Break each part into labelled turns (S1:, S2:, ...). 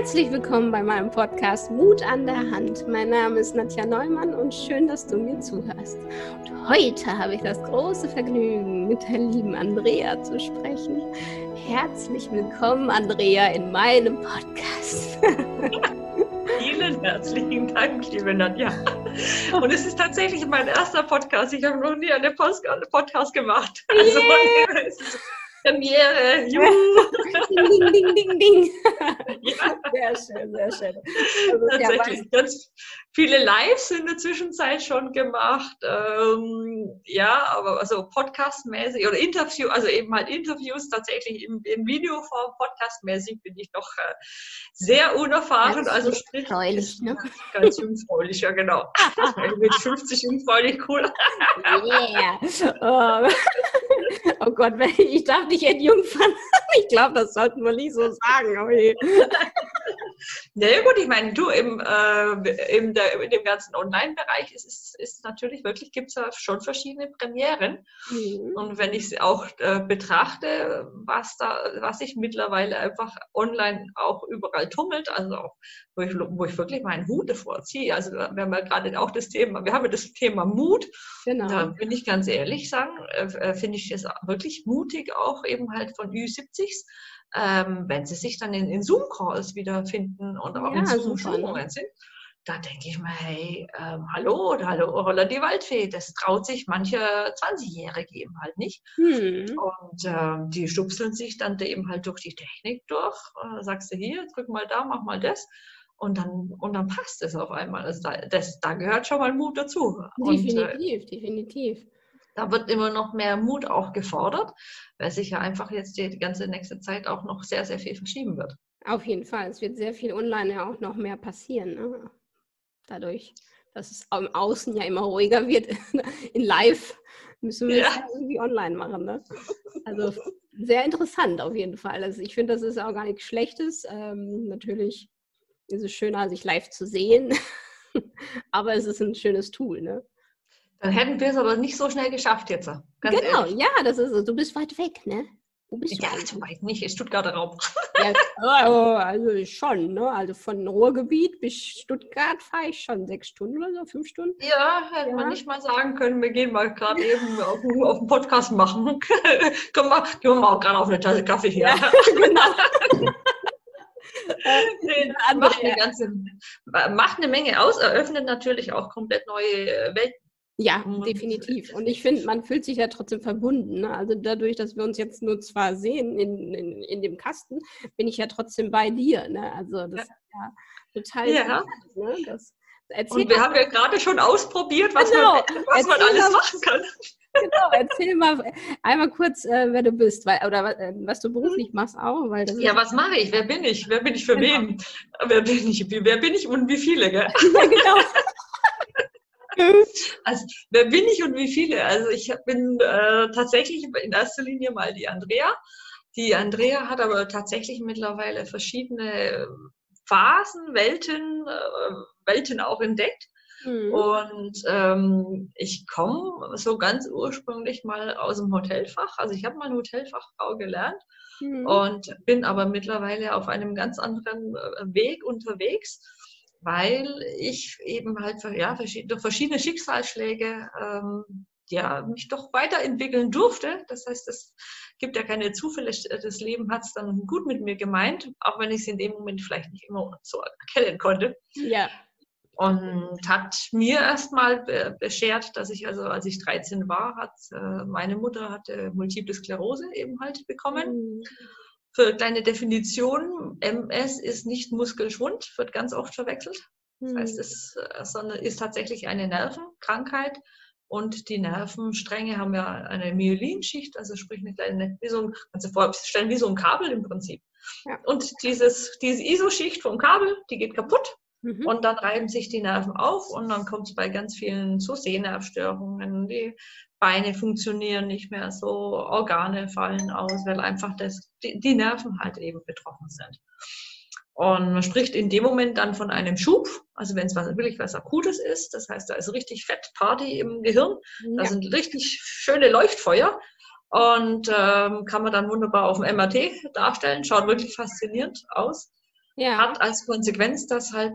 S1: Herzlich willkommen bei meinem Podcast Mut an der Hand. Mein Name ist Nadja Neumann und schön, dass du mir zuhörst. Und heute habe ich das große Vergnügen, mit der lieben Andrea zu sprechen. Herzlich willkommen, Andrea, in meinem Podcast.
S2: Vielen herzlichen Dank, liebe Nadja. Und es ist tatsächlich mein erster Podcast. Ich habe noch nie einen Podcast gemacht. Also,
S1: yeah.
S2: Premiere. Juhu.
S1: ding, ding, ding, ding. Ja. Sehr schön, sehr schön.
S2: Also, Tatsächlich. Ja, ganz viele Lives in der Zwischenzeit schon gemacht. Ähm, ja, aber also podcastmäßig oder Interview, also eben halt Interviews tatsächlich in, in Videoform, podcastmäßig bin ich noch äh, sehr unerfahren.
S1: Ganz
S2: also
S1: sprich, jungfräulich, ne?
S2: Ganz jungfräulich, ja genau. Mit 50 jungfräulich, cool.
S1: Yeah. Oh. oh Gott, ich dachte, ich hätte Jungfern. Ich glaube, das sollten wir nicht so sagen.
S2: Na ja, gut, ich meine, du, im, äh, im der, in dem ganzen Online-Bereich ist es ist natürlich wirklich, gibt es ja schon verschiedene Premieren. Mhm. Und wenn ich es auch äh, betrachte, was da, was sich mittlerweile einfach online auch überall tummelt, also auch, wo ich, wo ich wirklich meinen Hut davor ziehe. Also wir haben ja gerade auch das Thema, wir haben ja das Thema Mut. Genau. Da bin ich ganz ehrlich sagen, äh, äh finde ich es wirklich mutig, auch eben halt von Ü70s ähm, wenn sie sich dann in, in Zoom-Calls wiederfinden und auch ja, in Zoom-Schulungen sind, da denke ich mir, hey, ähm, hallo, hallo, Holla die Waldfee, das traut sich manche 20-Jährige eben halt nicht. Hm. Und ähm, die stupseln sich dann eben halt durch die Technik durch. Äh, sagst du hier, drück mal da, mach mal das. Und dann, und dann passt es auf einmal. Also da, das, da gehört schon mal Mut dazu.
S1: Definitiv, und, äh, definitiv
S2: da wird immer noch mehr Mut auch gefordert, weil sich ja einfach jetzt die, ganze nächste Zeit auch noch sehr, sehr viel verschieben wird.
S1: Auf jeden Fall. Es wird sehr viel online ja auch noch mehr passieren. Ne? Dadurch, dass es im Außen ja immer ruhiger wird, in Live müssen wir ja. es ja irgendwie online machen. Ne? Also sehr interessant auf jeden Fall. Also ich finde, das ist auch gar nichts Schlechtes. Ähm, natürlich ist es schöner, sich live zu sehen, aber es ist ein schönes Tool. Ne?
S2: Dann hätten wir es aber nicht so schnell geschafft jetzt.
S1: genau, ehrlich. ja, das ist es. Du bist weit weg, ne?
S2: Wo bist ja, du? Ja, weit nicht, in Stuttgarter Raum.
S1: Ja, oh, also schon, ne? Also von Ruhrgebiet bis Stuttgart fahre ich schon sechs Stunden oder so, fünf Stunden.
S2: Ja, hätte ja. man nicht mal sagen können, wir gehen mal gerade eben auf, auf einen Podcast machen. Komm mal, gehen wir mal auch gerade auf eine Tasse Kaffee hier. Ja, genau. macht, eine ganze, macht eine Menge aus, eröffnet natürlich auch komplett neue Welten
S1: ja, definitiv. Und ich finde, man fühlt sich ja trotzdem verbunden. Ne? Also dadurch, dass wir uns jetzt nur zwar sehen in, in, in dem Kasten, bin ich ja trotzdem bei dir. Ne? Also das ja. ist ja total
S2: ja. Ne? Das, und wir haben ja gerade schon ausprobiert, was, genau. man, was man alles mal, machen kann.
S1: Genau, erzähl mal einmal kurz, äh, wer du bist, weil, oder äh, was du beruflich machst auch. Weil
S2: das ja, was mache ich? Wer bin ich? Wer bin ich für genau. wen? Wer bin ich? Wer bin ich und wie viele? Gell? Ja, genau. Also, wer bin ich und wie viele? Also, ich bin äh, tatsächlich in erster Linie mal die Andrea. Die Andrea hat aber tatsächlich mittlerweile verschiedene Phasen, Welten, äh, Welten auch entdeckt. Mhm. Und ähm, ich komme so ganz ursprünglich mal aus dem Hotelfach. Also ich habe mal Hotelfachfrau gelernt mhm. und bin aber mittlerweile auf einem ganz anderen äh, Weg unterwegs weil ich eben halt ja, durch verschiedene Schicksalsschläge ähm, ja, mich doch weiterentwickeln durfte. Das heißt, es gibt ja keine Zufälle. Das Leben hat es dann gut mit mir gemeint, auch wenn ich es in dem Moment vielleicht nicht immer so erkennen konnte.
S1: Ja.
S2: Und hat mir erstmal beschert, dass ich, also als ich 13 war, hat äh, meine Mutter hatte Multiple Sklerose eben halt bekommen. Mhm. Für kleine Definition, MS ist nicht Muskelschwund, wird ganz oft verwechselt. Das heißt, hm. es äh, sondern ist tatsächlich eine Nervenkrankheit und die Nervenstränge haben ja eine Myelinschicht, also sprich eine kleine, wie so ein, du vorstellen, wie so ein Kabel im Prinzip. Ja. Und dieses, diese ISO-Schicht vom Kabel, die geht kaputt mhm. und dann reiben sich die Nerven auf und dann kommt es bei ganz vielen so Sehnervstörungen, die Beine funktionieren nicht mehr so, Organe fallen aus, weil einfach das, die, die Nerven halt eben betroffen sind. Und man spricht in dem Moment dann von einem Schub, also wenn es wirklich was Akutes ist, das heißt, da ist richtig Fettparty im Gehirn, ja. da sind richtig schöne Leuchtfeuer und ähm, kann man dann wunderbar auf dem MRT darstellen, schaut wirklich faszinierend aus. Ja. Hat als Konsequenz, dass halt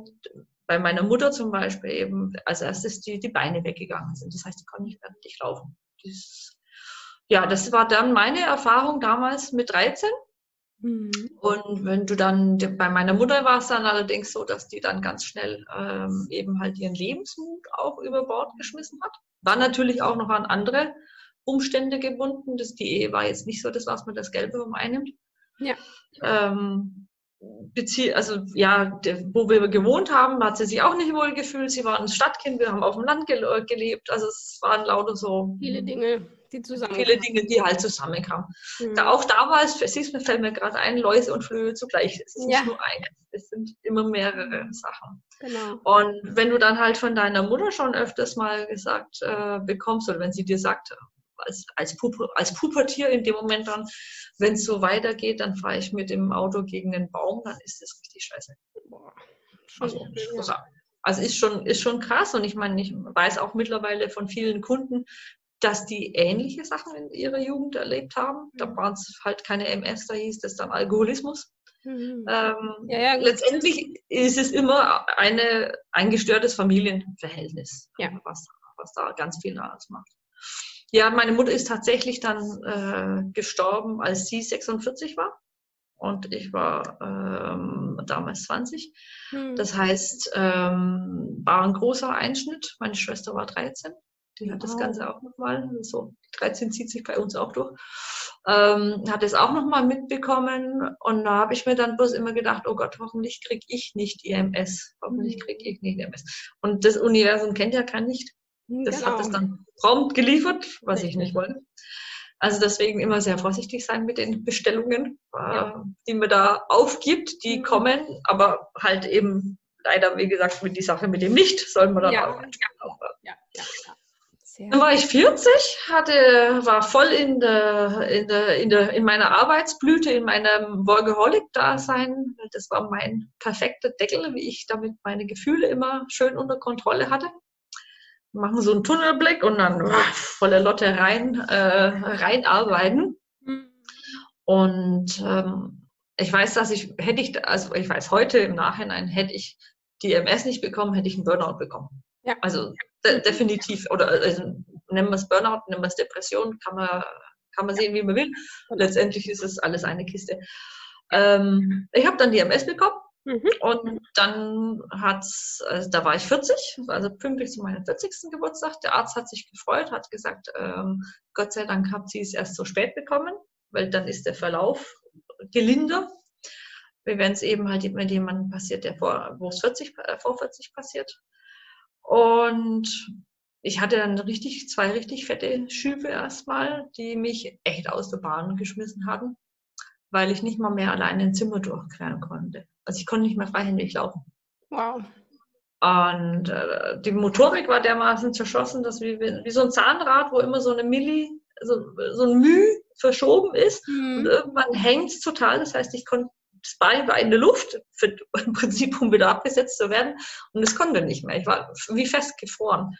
S2: bei meiner Mutter zum Beispiel eben als erstes die, die Beine weggegangen sind. Das heißt, die konnte nicht mehr richtig laufen. Das, ja, das war dann meine Erfahrung damals mit 13. Mhm. Und wenn du dann bei meiner Mutter warst, dann allerdings so, dass die dann ganz schnell ähm, eben halt ihren Lebensmut auch über Bord geschmissen hat. War natürlich auch noch an andere Umstände gebunden. Das, die Ehe war jetzt nicht so das, was man das Gelbe um einnimmt. Ja. Ähm, Bezie also ja, wo wir gewohnt haben, hat sie sich auch nicht wohl gefühlt. Sie war ein Stadtkind, wir haben auf dem Land gelebt. Also es waren lauter so
S1: viele Dinge, die zusammenkamen.
S2: Viele Dinge, die halt zusammenkamen. Mhm. Da, auch damals, siehst du, fällt mir gerade ein, Läuse und Flöhe zugleich. Es ist ja. nicht nur eine, es sind immer mehrere Sachen. Genau. Und wenn du dann halt von deiner Mutter schon öfters mal gesagt äh, bekommst, oder wenn sie dir sagt, als, als, Pup als Pubertier in dem Moment dann, wenn es so weitergeht, dann fahre ich mit dem Auto gegen den Baum, dann ist das richtig scheiße. Boah, also, ja. also ist schon, ist schon krass und ich meine, ich weiß auch mittlerweile von vielen Kunden, dass die ähnliche Sachen in ihrer Jugend erlebt haben. Da mhm. waren es halt keine MS, da hieß das dann Alkoholismus. Mhm. Ähm, ja, ja, letztendlich ist es immer eine, ein gestörtes Familienverhältnis, ja. was, was da ganz viel ausmacht. Ja, meine Mutter ist tatsächlich dann äh, gestorben, als sie 46 war. Und ich war ähm, damals 20. Hm. Das heißt, ähm, war ein großer Einschnitt. Meine Schwester war 13. Die hat wow. das Ganze auch nochmal, so 13 zieht sich bei uns auch durch, ähm, hat es auch nochmal mitbekommen. Und da habe ich mir dann bloß immer gedacht, oh Gott, hoffentlich kriege ich nicht IMS. Hoffentlich hm. kriege ich nicht IMS. Und das Universum kennt ja kein Nicht. Das genau. hat es dann prompt geliefert, was ich nicht wollte. Also deswegen immer sehr vorsichtig sein mit den Bestellungen, ja. äh, die man da aufgibt. Die mhm. kommen, aber halt eben leider, wie gesagt, mit die Sache mit dem Nicht soll man dann ja. auch. Ja. Ja. Dann war ich 40, hatte, war voll in, der, in, der, in, der, in meiner Arbeitsblüte, in meinem Workaholic-Dasein. Das war mein perfekter Deckel, wie ich damit meine Gefühle immer schön unter Kontrolle hatte machen so einen Tunnelblick und dann oh, volle Lotte rein, äh, reinarbeiten. Und ähm, ich weiß, dass ich, hätte ich, also ich weiß heute im Nachhinein, hätte ich die MS nicht bekommen, hätte ich einen Burnout bekommen. Ja. Also de definitiv, oder also, nennen wir es Burnout, nennen wir es Depression, kann man, kann man sehen, wie man will. Letztendlich ist es alles eine Kiste. Ähm, ich habe dann die MS bekommen Mhm. Und dann hat's, also da war ich 40, also pünktlich zu meinem 40. Geburtstag. Der Arzt hat sich gefreut, hat gesagt, ähm, Gott sei Dank habt sie es erst so spät bekommen, weil dann ist der Verlauf gelinder. Wie wenn es eben halt mit jemandem passiert, der vor, wo es 40, äh, vor 40 passiert. Und ich hatte dann richtig, zwei richtig fette Schübe erstmal, die mich echt aus der Bahn geschmissen hatten, weil ich nicht mal mehr alleine ein Zimmer durchqueren konnte. Also ich konnte nicht mehr freihändig laufen. Wow. Und äh, die Motorik war dermaßen zerschossen, dass wie, wie so ein Zahnrad, wo immer so eine Milli, so, so ein Müh verschoben ist. Mhm. Und irgendwann hängt es total. Das heißt, ich konnte das Bein war in der Luft, für, im Prinzip, um wieder abgesetzt zu werden. Und es konnte nicht mehr. Ich war wie festgefroren.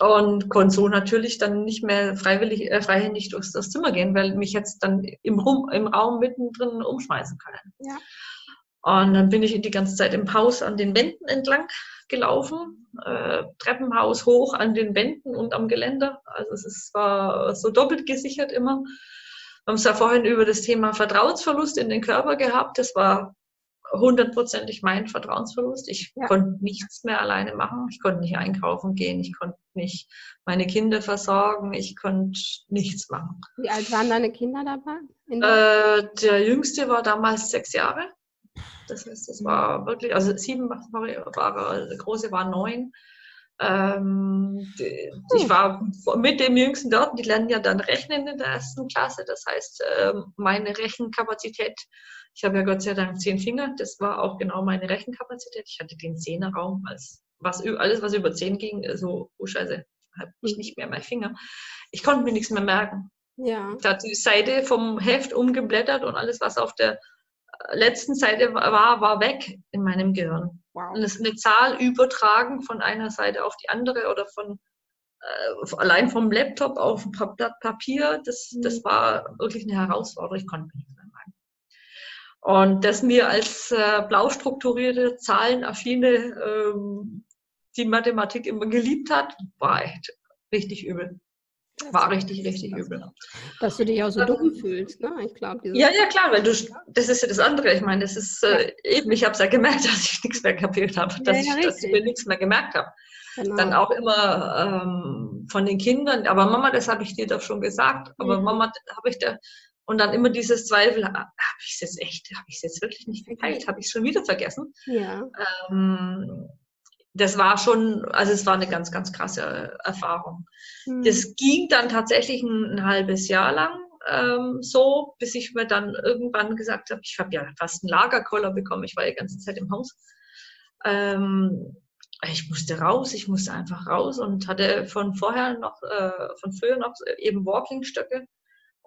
S2: Und konnte so natürlich dann nicht mehr freiwillig, äh, freihändig durchs das Zimmer gehen, weil mich jetzt dann im, Rum, im Raum mittendrin umschmeißen können. Ja. Und dann bin ich die ganze Zeit im Haus an den Wänden entlang gelaufen, äh, Treppenhaus hoch an den Wänden und am Geländer. Also es ist, war so doppelt gesichert immer. Wir haben es ja vorhin über das Thema Vertrauensverlust in den Körper gehabt. Das war hundertprozentig mein Vertrauensverlust. Ich ja. konnte nichts mehr alleine machen. Ich konnte nicht einkaufen gehen. Ich konnte nicht meine Kinder versorgen. Ich konnte nichts machen.
S1: Wie alt waren deine Kinder dabei?
S2: Äh, der jüngste war damals sechs Jahre. Das heißt, das war wirklich, also sieben war, der große war neun. Ähm, die, ich hm. war mit dem Jüngsten dort, die lernen ja dann rechnen in der ersten Klasse. Das heißt, ähm, meine Rechenkapazität, ich habe ja Gott sei Dank zehn Finger, das war auch genau meine Rechenkapazität. Ich hatte den Zehnerraum als was, alles, was über zehn ging, so, oh Scheiße, habe ich hm. nicht mehr meine Finger. Ich konnte mir nichts mehr merken. Ja. Ich hatte die Seite vom Heft umgeblättert und alles, was auf der letzten Seite war, war weg in meinem Gehirn. Wow. Und es eine Zahl übertragen von einer Seite auf die andere oder von äh, allein vom Laptop auf ein Blatt Papier, das, mhm. das war wirklich eine Herausforderung. Ich konnte mich nicht mehr. Und das mir als äh, blau strukturierte, zahlenaffine, ähm, die Mathematik immer geliebt hat, war echt richtig übel. War richtig, richtig übel.
S1: Dass du dich auch so dumm fühlst, ne? Ich glaube.
S2: Ja, ja, klar, weil du, das ist ja das andere. Ich meine, das ist äh, eben, ich habe es ja gemerkt, dass ich nichts mehr kapiert habe, dass, ja, ja, ich, dass ich mir nichts mehr gemerkt habe. Genau. Dann auch immer ähm, von den Kindern, aber Mama, das habe ich dir doch schon gesagt, aber mhm. Mama, habe ich da, und dann immer dieses Zweifel, habe ich es jetzt echt, habe ich es jetzt wirklich nicht geteilt, habe ich es schon wieder vergessen. Ja. Ähm, das war schon, also es war eine ganz, ganz krasse Erfahrung. Mhm. Das ging dann tatsächlich ein, ein halbes Jahr lang ähm, so, bis ich mir dann irgendwann gesagt habe, ich habe ja fast einen Lagerkoller bekommen, ich war die ganze Zeit im Haus. Ähm, ich musste raus, ich musste einfach raus und hatte von vorher noch, äh, von früher noch eben Walkingstöcke.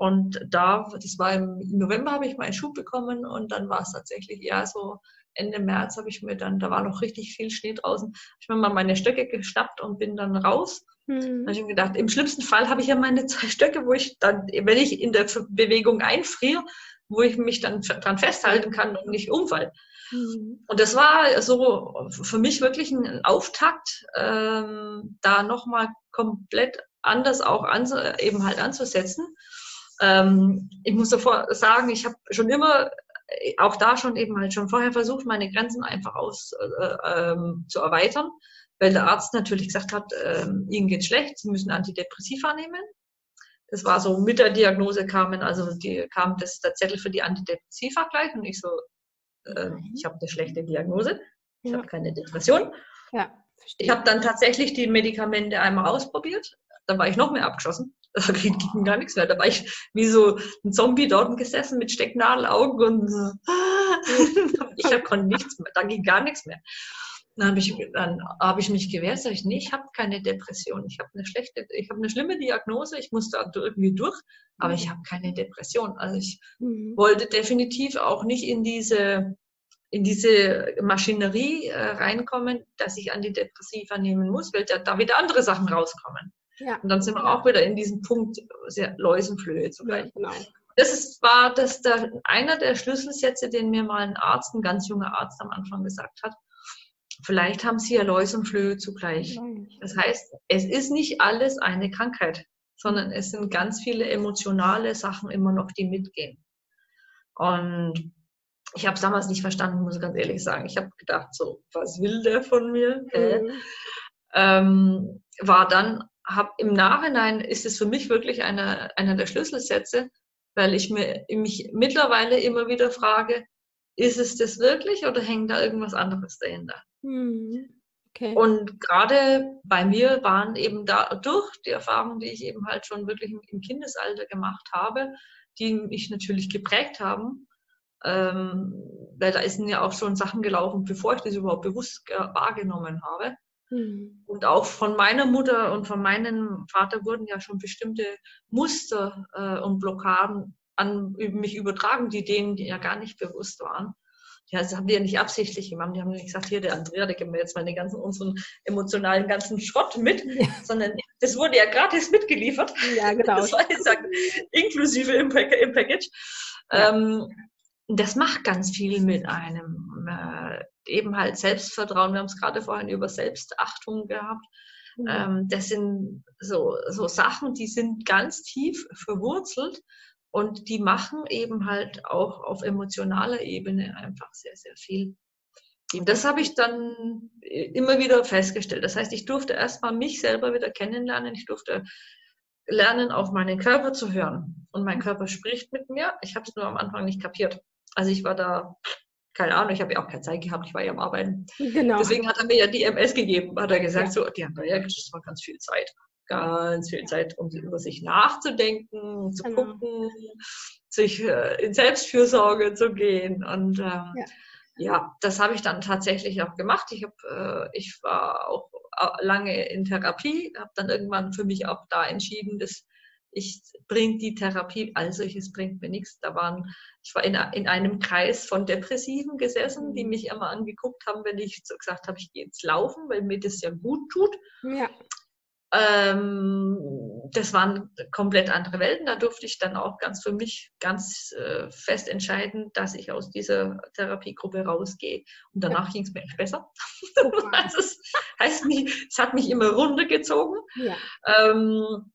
S2: Und da, das war im November, habe ich meinen Schub bekommen und dann war es tatsächlich eher so Ende März habe ich mir dann, da war noch richtig viel Schnee draußen, habe ich mir mal meine Stöcke geschnappt und bin dann raus. Mhm. Da habe ich mir gedacht, im schlimmsten Fall habe ich ja meine zwei Stöcke, wo ich dann, wenn ich in der Bewegung einfriere, wo ich mich dann dran festhalten kann und nicht umfall. Mhm. Und das war so für mich wirklich ein Auftakt, ähm, da nochmal komplett anders auch an, eben halt anzusetzen. Ähm, ich muss davor sagen, ich habe schon immer auch da schon eben halt schon vorher versucht, meine Grenzen einfach aus äh, ähm, zu erweitern, weil der Arzt natürlich gesagt hat, äh, ihnen geht schlecht, sie müssen Antidepressiva nehmen. Das war so mit der Diagnose kamen, also die, kam das, der Zettel für die Antidepressiva gleich und ich so, äh, ich habe eine schlechte Diagnose, ich ja. habe keine Depression. Ja, verstehe. Ich habe dann tatsächlich die Medikamente einmal ausprobiert, dann war ich noch mehr abgeschossen. Da ging gar nichts mehr. Da war ich wie so ein Zombie dort gesessen mit Stecknadelaugen und ich konnte nichts mehr. Da ging gar nichts mehr. Dann habe ich, hab ich mich gewehrt, sage ich, nee, ich habe keine Depression. Ich habe eine schlechte, ich habe eine schlimme Diagnose, ich musste irgendwie durch, aber ich habe keine Depression. Also ich mhm. wollte definitiv auch nicht in diese, in diese Maschinerie äh, reinkommen, dass ich Antidepressiva nehmen muss, weil da, da wieder andere Sachen rauskommen. Ja. Und dann sind wir auch wieder in diesem Punkt sehr Läusenflöhe zugleich. Ja, genau. Das ist, war das der, einer der Schlüsselsätze, den mir mal ein Arzt, ein ganz junger Arzt am Anfang gesagt hat. Vielleicht haben Sie ja Läuse und Flöhe zugleich. Das heißt, es ist nicht alles eine Krankheit, sondern es sind ganz viele emotionale Sachen immer noch, die mitgehen. Und ich habe es damals nicht verstanden, muss ich ganz ehrlich sagen. Ich habe gedacht, so, was will der von mir? Mhm. Ähm, war dann hab, im Nachhinein ist es für mich wirklich eine, einer der Schlüsselsätze, weil ich mir, mich mittlerweile immer wieder frage, ist es das wirklich oder hängt da irgendwas anderes dahinter? Hm. Okay. Und gerade bei mir waren eben dadurch die Erfahrungen, die ich eben halt schon wirklich im Kindesalter gemacht habe, die mich natürlich geprägt haben, ähm, weil da sind ja auch schon Sachen gelaufen, bevor ich das überhaupt bewusst wahrgenommen habe. Mhm. Und auch von meiner Mutter und von meinem Vater wurden ja schon bestimmte Muster äh, und Blockaden an mich übertragen, die denen ja gar nicht bewusst waren. Ja, das haben die ja nicht absichtlich gemacht. Die haben nicht gesagt, hier, der Andrea, der gibt mir jetzt mal den ganzen, unseren emotionalen ganzen Schrott mit, ja. sondern das wurde ja gratis mitgeliefert. Ja, genau. Das war jetzt inklusive im, im Package. Ja. Ähm, das macht ganz viel mit einem. Äh, eben halt Selbstvertrauen. Wir haben es gerade vorhin über Selbstachtung gehabt. Mhm. Ähm, das sind so, so Sachen, die sind ganz tief verwurzelt und die machen eben halt auch auf emotionaler Ebene einfach sehr, sehr viel. Und das habe ich dann immer wieder festgestellt. Das heißt, ich durfte erstmal mich selber wieder kennenlernen. Ich durfte lernen, auf meinen Körper zu hören. Und mein Körper spricht mit mir. Ich habe es nur am Anfang nicht kapiert. Also ich war da keine Ahnung, ich habe ja auch keine Zeit gehabt, ich war ja am Arbeiten. Genau. Deswegen hat er mir ja die MS gegeben, hat er gesagt, ja. so, die haben ja das war ganz viel Zeit. Ganz viel Zeit, um über sich nachzudenken, zu genau. gucken, sich äh, in Selbstfürsorge zu gehen. Und ähm, ja. ja. das habe ich dann tatsächlich auch gemacht. Ich, hab, äh, ich war auch äh, lange in Therapie, habe dann irgendwann für mich auch da entschieden, dass ich bringe die Therapie als solches bringt mir nichts. Da waren, ich war in, in einem Kreis von Depressiven gesessen, die mich immer angeguckt haben, wenn ich so gesagt habe, ich gehe jetzt laufen, weil mir das ja gut tut. Ja. Ähm, das waren komplett andere Welten. Da durfte ich dann auch ganz für mich ganz äh, fest entscheiden, dass ich aus dieser Therapiegruppe rausgehe. Und danach ja. ging es mir echt besser. also es heißt nicht, es hat mich immer runtergezogen. Ja. Ähm,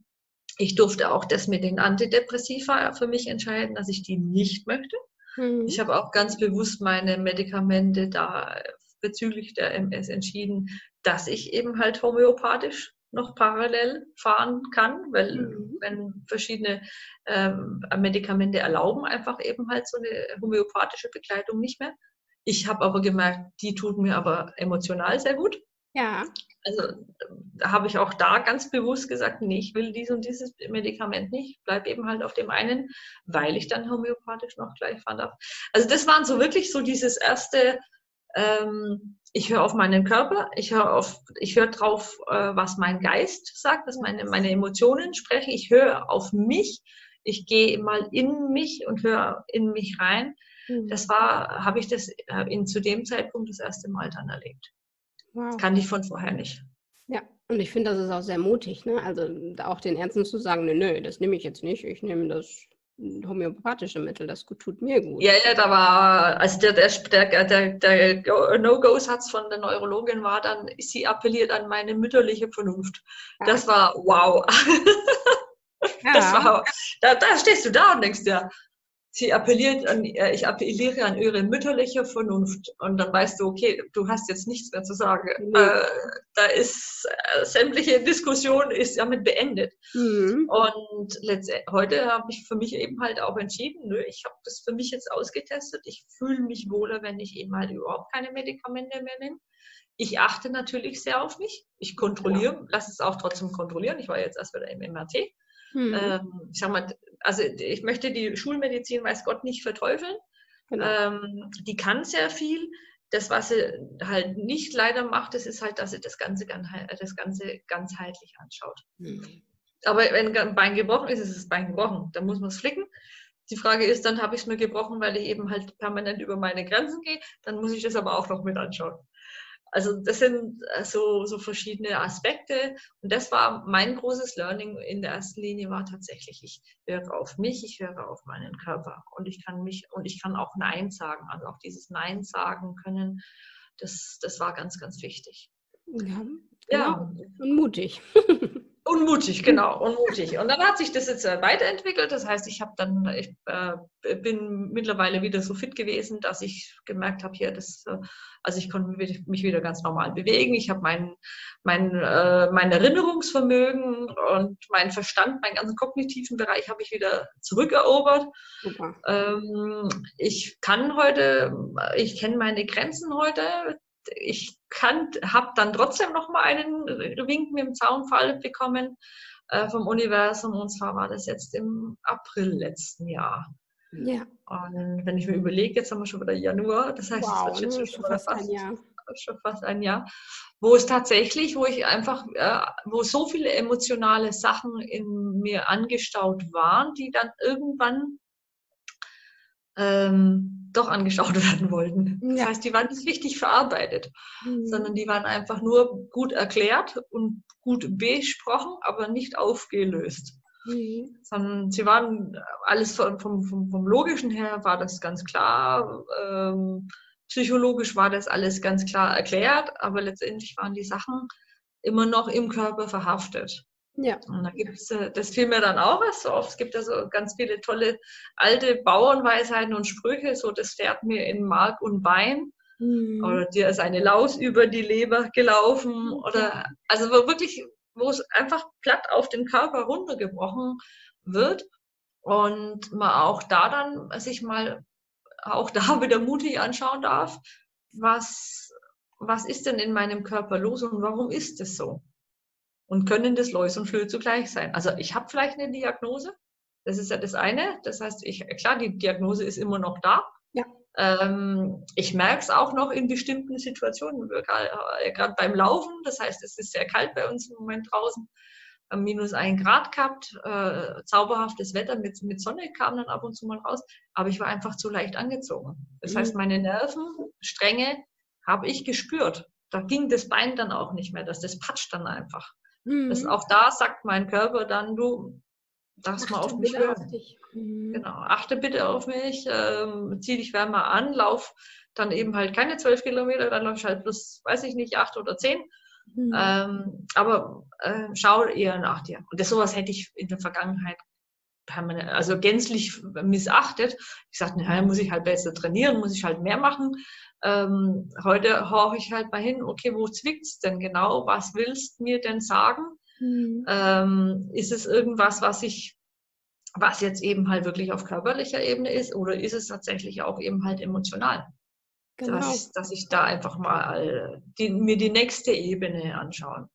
S2: ich durfte auch das mit den Antidepressiva für mich entscheiden, dass ich die nicht möchte. Mhm. Ich habe auch ganz bewusst meine Medikamente da bezüglich der MS entschieden, dass ich eben halt homöopathisch noch parallel fahren kann, weil mhm. wenn verschiedene ähm, Medikamente erlauben, einfach eben halt so eine homöopathische Begleitung nicht mehr. Ich habe aber gemerkt, die tut mir aber emotional sehr gut.
S1: Ja.
S2: Also da habe ich auch da ganz bewusst gesagt, nee, ich will dies und dieses Medikament nicht, bleib eben halt auf dem einen, weil ich dann homöopathisch noch gleich fahren darf. Also das waren so wirklich so dieses erste, ähm, ich höre auf meinen Körper, ich höre auf, ich höre drauf, äh, was mein Geist sagt, was meine, meine Emotionen sprechen, ich höre auf mich, ich gehe mal in mich und höre in mich rein. Mhm. Das war, habe ich das äh, in, zu dem Zeitpunkt das erste Mal dann erlebt. Wow. Das kannte ich von vorher nicht.
S1: Ja, und ich finde, das ist auch sehr mutig, ne? Also auch den Ärzten zu sagen, nö, nö, das nehme ich jetzt nicht, ich nehme das homöopathische Mittel, das tut mir gut.
S2: Ja, ja, da war, also der, der, der, der No-Go-Satz von der Neurologin war dann, sie appelliert an meine mütterliche Vernunft. Ja. Das war wow. Ja. Das war, da, da stehst du da und denkst dir, sie appelliert an, äh, ich appelliere an ihre mütterliche Vernunft. Und dann weißt du, okay, du hast jetzt nichts mehr zu sagen. Mhm. Äh, da ist äh, sämtliche Diskussion ist damit beendet. Mhm. Und heute habe ich für mich eben halt auch entschieden, nö, ich habe das für mich jetzt ausgetestet. Ich fühle mich wohler, wenn ich eben halt überhaupt keine Medikamente mehr nehme. Ich achte natürlich sehr auf mich. Ich kontrolliere, ja. lasse es auch trotzdem kontrollieren. Ich war jetzt erst wieder im MRT. Mhm. Ähm, ich sag mal, also ich möchte die Schulmedizin, weiß Gott, nicht verteufeln. Genau. Ähm, die kann sehr viel. Das, was sie halt nicht leider macht, das ist halt, dass sie das Ganze, das Ganze ganzheitlich anschaut. Mhm. Aber wenn ein Bein gebrochen ist, ist das Bein gebrochen. Dann muss man es flicken. Die Frage ist, dann habe ich es mir gebrochen, weil ich eben halt permanent über meine Grenzen gehe. Dann muss ich das aber auch noch mit anschauen. Also das sind äh, so, so verschiedene Aspekte. Und das war mein großes Learning in der ersten Linie war tatsächlich, ich höre auf mich, ich höre auf meinen Körper. Und ich kann mich, und ich kann auch Nein sagen. Also auch dieses Nein sagen können, das, das war ganz, ganz wichtig.
S1: Ja, ja. Und mutig.
S2: Unmutig, genau, unmutig. Und dann hat sich das jetzt äh, weiterentwickelt. Das heißt, ich habe dann, ich äh, bin mittlerweile wieder so fit gewesen, dass ich gemerkt habe, hier, das, äh, also ich konnte mich wieder ganz normal bewegen. Ich habe mein, mein, äh, mein Erinnerungsvermögen und meinen Verstand, meinen ganzen kognitiven Bereich habe ich wieder zurückerobert. Ähm, ich kann heute, ich kenne meine Grenzen heute ich habe dann trotzdem noch mal einen Wink mit dem Zaunfall bekommen äh, vom Universum und zwar war das jetzt im April letzten Jahr. Ja. Und wenn ich mir überlege, jetzt haben wir schon wieder Januar, das heißt, wow, es wird jetzt ne, schon, fast, fast, ein Jahr. schon fast ein Jahr, wo es tatsächlich, wo ich einfach, äh, wo so viele emotionale Sachen in mir angestaut waren, die dann irgendwann ähm, doch angeschaut werden wollten. Ja. Das heißt, die waren nicht richtig verarbeitet, mhm. sondern die waren einfach nur gut erklärt und gut besprochen, aber nicht aufgelöst. Mhm. Sondern sie waren alles vom, vom, vom, Logischen her war das ganz klar. Ähm, psychologisch war das alles ganz klar erklärt, aber letztendlich waren die Sachen immer noch im Körper verhaftet. Ja. Und da gibt es, äh, das fiel mir dann auch was so auf. Es gibt also ganz viele tolle alte Bauernweisheiten und Sprüche, so das fährt mir in Mark und Bein. Mhm. Oder dir ist eine Laus über die Leber gelaufen. Oder also wo wirklich, wo es einfach platt auf den Körper runtergebrochen wird. Und man auch da dann sich mal auch da wieder mutig anschauen darf, was, was ist denn in meinem Körper los und warum ist es so? Und können das Läus und Flöhe zugleich sein. Also ich habe vielleicht eine Diagnose, das ist ja das eine. Das heißt, ich, klar, die Diagnose ist immer noch da. Ja. Ähm, ich merke es auch noch in bestimmten Situationen, äh, gerade beim Laufen. Das heißt, es ist sehr kalt bei uns im Moment draußen. Minus ein Grad gehabt, äh, zauberhaftes Wetter mit, mit Sonne kam dann ab und zu mal raus, aber ich war einfach zu leicht angezogen. Das mhm. heißt, meine Nervenstränge habe ich gespürt. Da ging das Bein dann auch nicht mehr, dass das patscht dann einfach. Mhm. Das, auch da sagt mein Körper dann, du darfst mal auf mich hören. Auf mhm. Genau, achte bitte auf mich, ähm, zieh dich wärmer an, lauf dann eben halt keine zwölf Kilometer, dann läufst du halt plus, weiß ich nicht, acht oder zehn. Mhm. Ähm, aber äh, schau eher nach dir. Und das sowas hätte ich in der Vergangenheit permanent, also gänzlich missachtet. Ich sagte, naja, muss ich halt besser trainieren, muss ich halt mehr machen. Ähm, heute horche ich halt mal hin, okay, wo zwickt's denn genau? Was willst du mir denn sagen? Mhm. Ähm, ist es irgendwas, was ich, was jetzt eben halt wirklich auf körperlicher Ebene ist, oder ist es tatsächlich auch eben halt emotional? Genau. Dass, dass ich da einfach mal die, mir die nächste Ebene anschauen.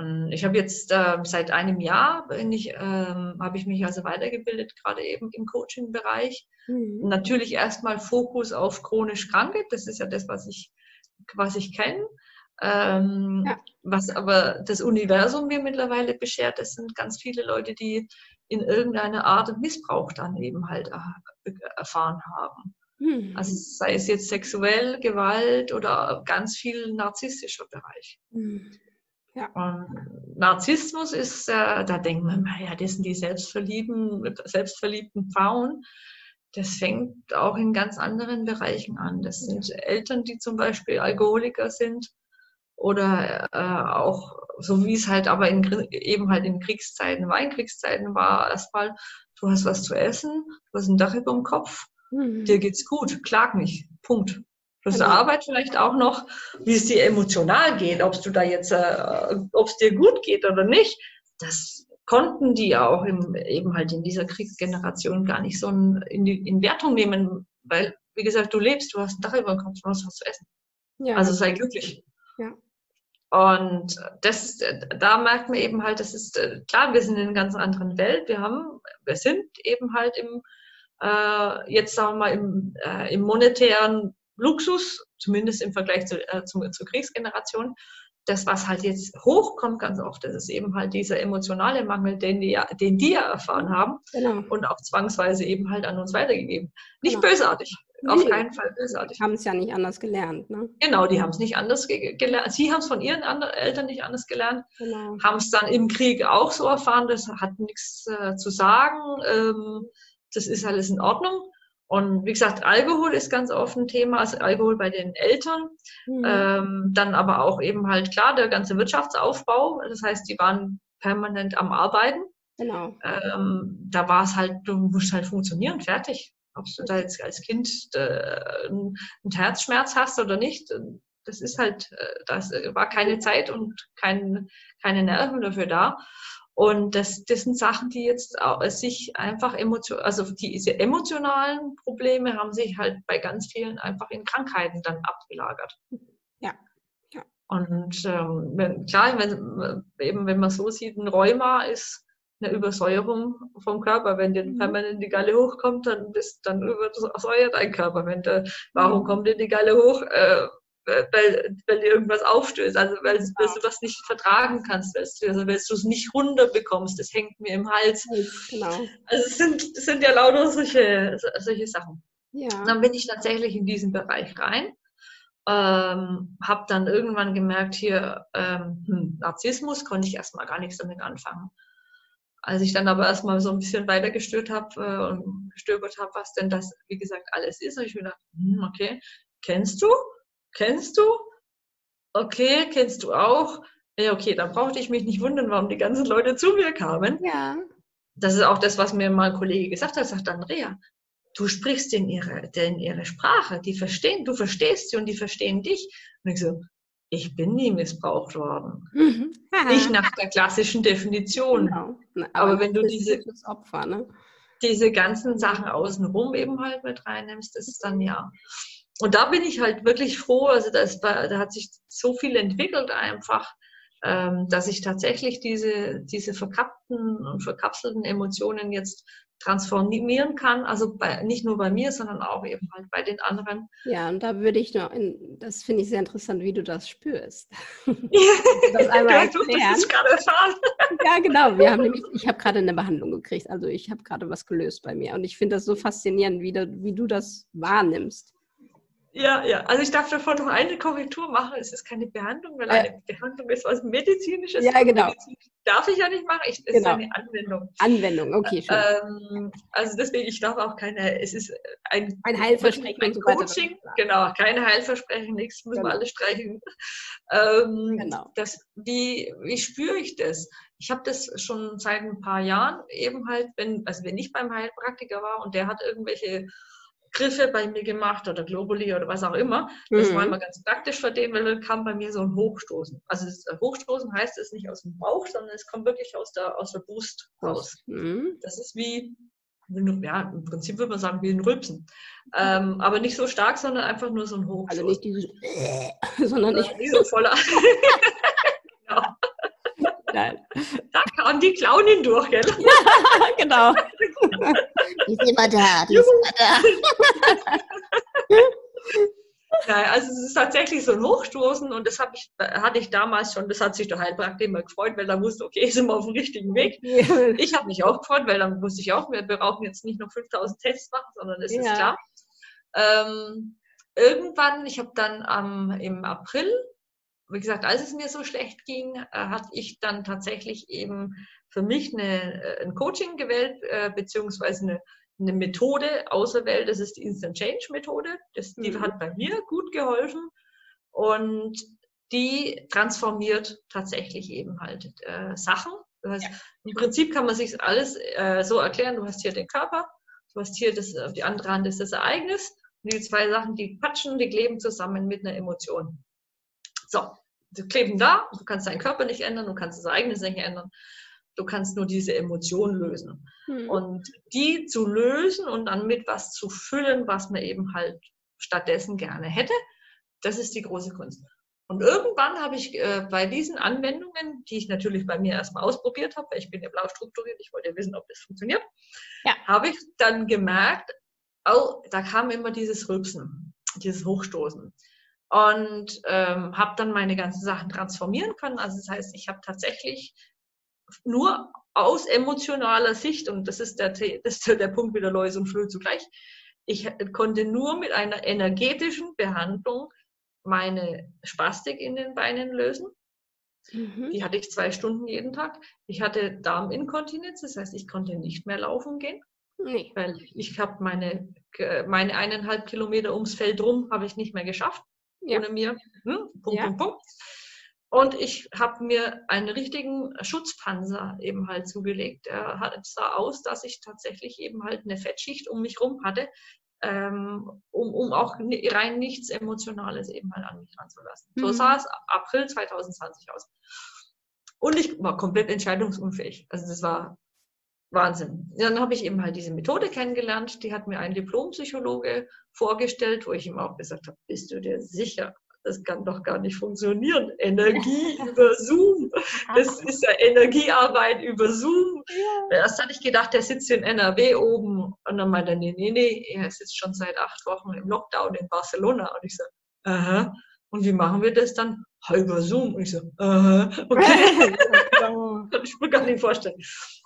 S2: Und ich habe jetzt äh, seit einem Jahr bin ich, ähm, habe ich mich also weitergebildet, gerade eben im Coaching-Bereich. Mhm. Natürlich erstmal Fokus auf chronisch Kranke. Das ist ja das, was ich, was ich kenne. Ähm, ja. Was aber das Universum mir mittlerweile beschert, das sind ganz viele Leute, die in irgendeiner Art Missbrauch dann eben halt äh, erfahren haben. Mhm. Also sei es jetzt sexuell, Gewalt oder ganz viel narzisstischer Bereich. Mhm. Ja. Und Narzissmus ist, äh, da denkt man, ja, das sind die selbstverliebten, selbstverliebten Frauen. Das fängt auch in ganz anderen Bereichen an. Das sind Eltern, die zum Beispiel Alkoholiker sind oder äh, auch, so wie es halt aber in, eben halt in Kriegszeiten war. In Kriegszeiten war erstmal, du hast was zu essen, du hast ein Dach über dem Kopf, Mhm. Dir geht's gut, klag nicht. Punkt. Plus genau. Arbeit vielleicht auch noch, wie es dir emotional geht, ob du da jetzt, äh, ob es dir gut geht oder nicht. Das konnten die auch im, eben halt in dieser Kriegsgeneration gar nicht so in, die, in Wertung nehmen, weil, wie gesagt, du lebst, du hast ein Dach über dem Kopf, du hast was zu essen. Ja. Also sei glücklich. Ja. Und das, da merkt man eben halt, das ist äh, klar, wir sind in einer ganz anderen Welt. Wir haben, wir sind eben halt im äh, jetzt sagen wir mal im, äh, im monetären Luxus, zumindest im Vergleich zu, äh, zu, zur Kriegsgeneration. Das, was halt jetzt hochkommt ganz oft, das ist eben halt dieser emotionale Mangel, den die, den die ja erfahren haben genau. und auch zwangsweise eben halt an uns weitergegeben. Nicht genau. bösartig, nee, auf keinen Fall bösartig.
S1: Haben es ja nicht anders gelernt. Ne?
S2: Genau, die haben es nicht anders ge gelernt. Sie haben es von ihren Eltern nicht anders gelernt, genau. haben es dann im Krieg auch so erfahren, das hat nichts äh, zu sagen. Ähm, das ist alles in Ordnung. Und wie gesagt, Alkohol ist ganz oft ein Thema, also Alkohol bei den Eltern. Mhm. Ähm, dann aber auch eben halt klar der ganze Wirtschaftsaufbau. Das heißt, die waren permanent am Arbeiten. Genau. Ähm, da war es halt, du musst halt funktionieren, fertig. Ob du da jetzt als Kind äh, einen Herzschmerz hast oder nicht, das ist halt, äh, das war keine Zeit und kein, keine Nerven dafür da. Und das, das sind Sachen, die jetzt sich einfach emotional, also diese emotionalen Probleme haben sich halt bei ganz vielen einfach in Krankheiten dann abgelagert. Ja. ja. Und ähm, wenn, klar, wenn, eben wenn man so sieht, ein Rheuma ist eine Übersäuerung vom Körper. Wenn dir mhm. permanent die Galle hochkommt, dann bist dann übersäuert dein Körper. Wenn der, warum mhm. kommt dir die Galle hoch? Äh, weil, weil dir irgendwas aufstößt, also weil, weil du was nicht vertragen kannst, weil du, also weil du es nicht runterbekommst, das hängt mir im Hals. Genau. Also es sind, es sind ja lauter solche, solche Sachen. Ja. Dann bin ich tatsächlich in diesen Bereich rein. Ähm, habe dann irgendwann gemerkt, hier ähm, hm, Narzissmus konnte ich erstmal gar nichts damit anfangen. Als ich dann aber erstmal so ein bisschen weiter gestört habe äh, und gestöbert habe, was denn das, wie gesagt, alles ist, habe ich mir gedacht, hm, okay, kennst du? Kennst du? Okay, kennst du auch? Ja, okay, dann brauchte ich mich nicht wundern, warum die ganzen Leute zu mir kamen. Ja. Das ist auch das, was mir mal ein Kollege gesagt hat. Sagt, Andrea, du sprichst in ihre, in ihre Sprache, die verstehen, du verstehst sie und die verstehen dich. Und ich so, ich bin nie missbraucht worden. Mhm. Nicht nach der klassischen Definition. Genau. Aber, Aber wenn du diese, Opfer, ne? diese ganzen Sachen außenrum eben halt mit reinnimmst, ist es dann ja und da bin ich halt wirklich froh, also das, da hat sich so viel entwickelt einfach, ähm, dass ich tatsächlich diese, diese verkappten und verkapselten Emotionen jetzt transformieren kann, also bei, nicht nur bei mir, sondern auch eben halt bei den anderen.
S1: Ja, und da würde ich noch, in, das finde ich sehr interessant, wie du das spürst. das einmal ja, du, das gerade erfahren. ja, genau. Wir haben nämlich, ich habe gerade eine Behandlung gekriegt, also ich habe gerade was gelöst bei mir und ich finde das so faszinierend, wie du, wie du das wahrnimmst.
S2: Ja, ja. Also ich darf davon noch eine Korrektur machen. Es ist keine Behandlung, weil eine Behandlung ist was Medizinisches.
S1: Ja, genau. Medizinisch
S2: darf ich ja nicht machen. Ich, es genau. ist eine Anwendung.
S1: Anwendung, okay,
S2: schön. Ähm, also deswegen, ich darf auch keine, es ist ein,
S1: ein Heilversprechen.
S2: Ein Coaching, genau, keine Heilversprechen, nichts, müssen genau. wir alle streichen. Ähm, genau. Das, wie, wie spüre ich das? Ich habe das schon seit ein paar Jahren eben halt, wenn, also wenn ich beim Heilpraktiker war und der hat irgendwelche Griffe bei mir gemacht oder Globuli oder was auch immer. Das mhm. war immer ganz praktisch für den, weil dann kam bei mir so ein Hochstoßen. Also äh, Hochstoßen heißt es nicht aus dem Bauch, sondern es kommt wirklich aus der, aus der Brust raus. Mhm. Das ist wie, ja, im Prinzip würde man sagen, wie ein Rülpsen. Ähm, aber nicht so stark, sondern einfach nur so ein Hochstoßen.
S1: Also nicht dieses, sondern nicht
S2: so voller. Nein. Da kam die Clownin durch, gell?
S1: Ja, genau. Die ist immer da, die ist immer
S2: da. Ja, also es ist tatsächlich so ein Hochstoßen und das hab ich, hatte ich damals schon, das hat sich der Heilpraktiker immer gefreut, weil er wusste, okay, sind wir auf dem richtigen Weg. Ich habe mich auch gefreut, weil dann wusste ich auch, wir brauchen jetzt nicht noch 5000 Tests machen, sondern das ja. ist klar. Ähm, irgendwann, ich habe dann ähm, im April, wie gesagt, als es mir so schlecht ging, äh, hatte ich dann tatsächlich eben für mich eine, äh, ein Coaching gewählt, äh, beziehungsweise eine, eine Methode auserwählt. Das ist die Instant Change Methode. Das, die mhm. hat bei mir gut geholfen und die transformiert tatsächlich eben halt äh, Sachen. Heißt, ja. Im Prinzip kann man sich alles äh, so erklären. Du hast hier den Körper, du hast hier das, auf die andere Hand ist das Ereignis. Und die zwei Sachen, die patschen, die kleben zusammen mit einer Emotion. So, die kleben da, du kannst deinen Körper nicht ändern, du kannst das Ereignis nicht ändern. Du kannst nur diese Emotion lösen. Mhm. Und die zu lösen und dann mit was zu füllen, was man eben halt stattdessen gerne hätte, das ist die große Kunst. Und irgendwann habe ich äh, bei diesen Anwendungen, die ich natürlich bei mir erstmal ausprobiert habe, weil ich bin ja blau strukturiert, ich wollte wissen, ob das funktioniert, ja. habe ich dann gemerkt, oh, da kam immer dieses Rülpsen, dieses Hochstoßen. Und ähm, habe dann meine ganzen Sachen transformieren können. Also das heißt, ich habe tatsächlich nur aus emotionaler Sicht, und das ist der, das ist der Punkt mit der Läuse und Flöhe zugleich, ich konnte nur mit einer energetischen Behandlung meine Spastik in den Beinen lösen. Mhm. Die hatte ich zwei Stunden jeden Tag. Ich hatte Darminkontinenz, das heißt, ich konnte nicht mehr laufen gehen. Nee. Weil ich habe meine, meine eineinhalb Kilometer ums Feld rum habe ich nicht mehr geschafft. Ja. Ohne mir. Hm? Punkt, ja. Punkt, Punkt. Und ich habe mir einen richtigen Schutzpanzer eben halt zugelegt. Er sah aus, dass ich tatsächlich eben halt eine Fettschicht um mich rum hatte, ähm, um, um auch rein nichts Emotionales eben halt an mich ranzulassen. Mhm. So sah es April 2020 aus. Und ich war komplett entscheidungsunfähig. Also das war Wahnsinn. Dann habe ich eben halt diese Methode kennengelernt. Die hat mir ein Diplompsychologe vorgestellt, wo ich ihm auch gesagt habe, bist du dir sicher, das kann doch gar nicht funktionieren. Energie über Zoom. Das ist ja Energiearbeit über Zoom. Ja. Erst hatte ich gedacht, der sitzt in NRW oben. Und dann meinte er, nee, nee, nee, er sitzt schon seit acht Wochen im Lockdown in Barcelona. Und ich so, aha. Und wie machen wir das dann? Halber Zoom. Und ich so, aha, okay. Kann ich mir gar nicht vorstellen.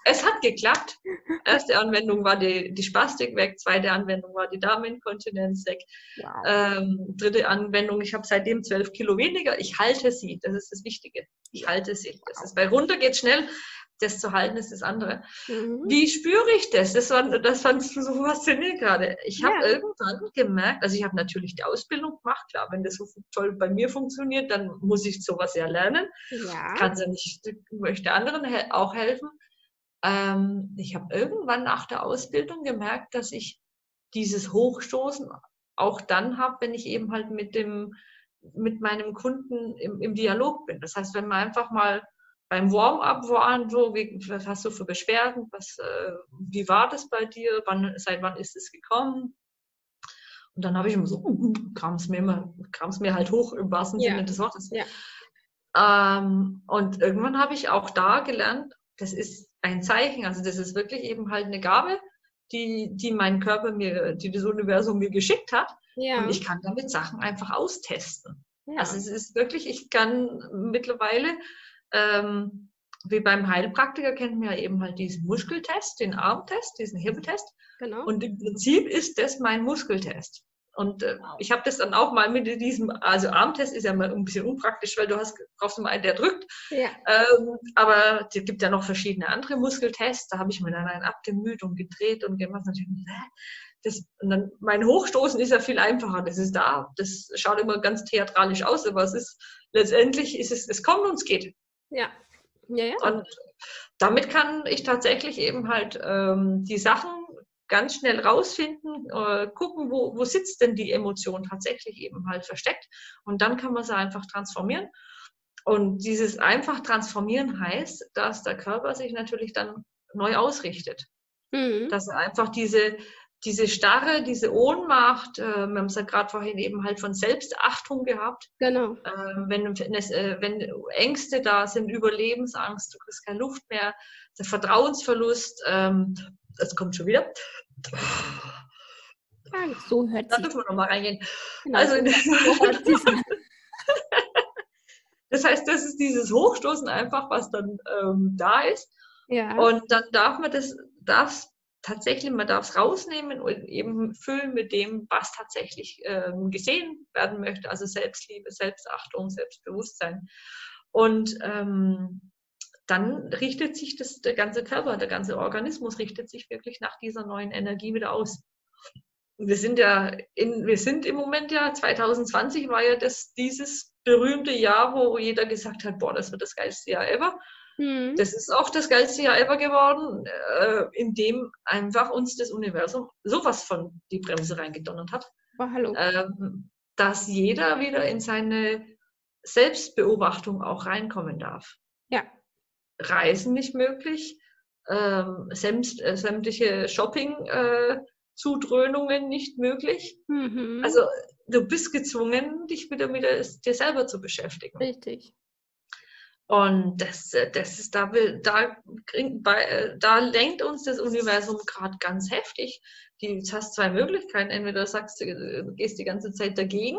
S2: Es hat geklappt. Erste Anwendung war die, die Spastik weg, zweite Anwendung war die Darminkontinenz weg. Wow. Ähm, dritte Anwendung, ich habe seitdem zwölf Kilo weniger. Ich halte sie, das ist das Wichtige. Ich halte sie. Das ist, weil runter geht schnell, das zu halten ist das andere. Mhm. Wie spüre ich das? Das, war, das fandst du so faszinierend gerade. Ich habe ja. irgendwann gemerkt, also ich habe natürlich die Ausbildung gemacht, klar, wenn das so toll bei mir funktioniert, dann muss ich sowas ja lernen. Ja. Kann ja nicht, möchte anderen auch helfen. Ähm, ich habe irgendwann nach der Ausbildung gemerkt, dass ich dieses Hochstoßen auch dann habe, wenn ich eben halt mit dem mit meinem Kunden im, im Dialog bin. Das heißt, wenn man einfach mal beim Warm-up waren, so, wie, was hast du für Beschwerden, was, äh, wie war das bei dir, wann, seit wann ist es gekommen? Und dann habe ich immer so, kam es mir immer, kam es mir halt hoch im wahrsten ja. Sinne des Wortes. Ja. Ähm, und irgendwann habe ich auch da gelernt, das ist ein Zeichen, also das ist wirklich eben halt eine Gabe, die, die mein Körper mir, die das Universum mir geschickt hat. Ja. Und ich kann damit Sachen einfach austesten. Ja. Also es ist wirklich, ich kann mittlerweile, ähm, wie beim Heilpraktiker kennen wir ja eben halt diesen Muskeltest, den Armtest, diesen Hebeltest. Genau. Und im Prinzip ist das mein Muskeltest. Und äh, ich habe das dann auch mal mit diesem, also Armtest ist ja mal ein bisschen unpraktisch, weil du hast, brauchst immer einen, der drückt. Ja. Ähm, aber es gibt ja noch verschiedene andere Muskeltests. Da habe ich mir dann einen abgemüht und gedreht und gemacht. Das, und dann mein Hochstoßen ist ja viel einfacher. Das ist da. Das schaut immer ganz theatralisch aus, aber es ist letztendlich ist es, es kommt und es geht.
S1: Ja. Ja, ja.
S2: Und damit kann ich tatsächlich eben halt ähm, die Sachen ganz schnell rausfinden, äh, gucken, wo, wo sitzt denn die Emotion tatsächlich eben halt versteckt. Und dann kann man sie einfach transformieren. Und dieses einfach transformieren heißt, dass der Körper sich natürlich dann neu ausrichtet. Mhm. Dass er einfach diese, diese Starre, diese Ohnmacht, äh, wir haben es ja gerade vorhin eben halt von Selbstachtung gehabt.
S1: Genau.
S2: Äh, wenn, äh, wenn Ängste da sind, Überlebensangst, du kriegst keine Luft mehr, der Vertrauensverlust, ähm, das kommt schon wieder.
S1: Ja, so hört
S2: da dürfen wir nochmal reingehen. Genau, also, so das heißt, das ist dieses Hochstoßen einfach, was dann ähm, da ist. Ja. Und dann darf man das, darf tatsächlich, man darf es rausnehmen und eben füllen mit dem, was tatsächlich ähm, gesehen werden möchte. Also Selbstliebe, Selbstachtung, Selbstbewusstsein. Und ähm, dann richtet sich das, der ganze Körper, der ganze Organismus richtet sich wirklich nach dieser neuen Energie wieder aus. Wir sind ja in, wir sind im Moment ja, 2020 war ja das, dieses berühmte Jahr, wo jeder gesagt hat, boah, das wird das geilste Jahr ever. Mhm. Das ist auch das geilste Jahr ever geworden, äh, in dem einfach uns das Universum sowas von die Bremse reingedonnert hat.
S1: Oh, hallo.
S2: Ähm, dass jeder wieder in seine Selbstbeobachtung auch reinkommen darf.
S1: Ja.
S2: Reisen nicht möglich, ähm, sämt, äh, sämtliche Shopping-Zudröhnungen äh, nicht möglich. Mhm. Also du bist gezwungen, dich wieder mit dir selber zu beschäftigen.
S1: Richtig.
S2: Und das, das ist, da, will, da, bei, da lenkt uns das Universum gerade ganz heftig. Du hast zwei Möglichkeiten. Entweder sagst du, du gehst die ganze Zeit dagegen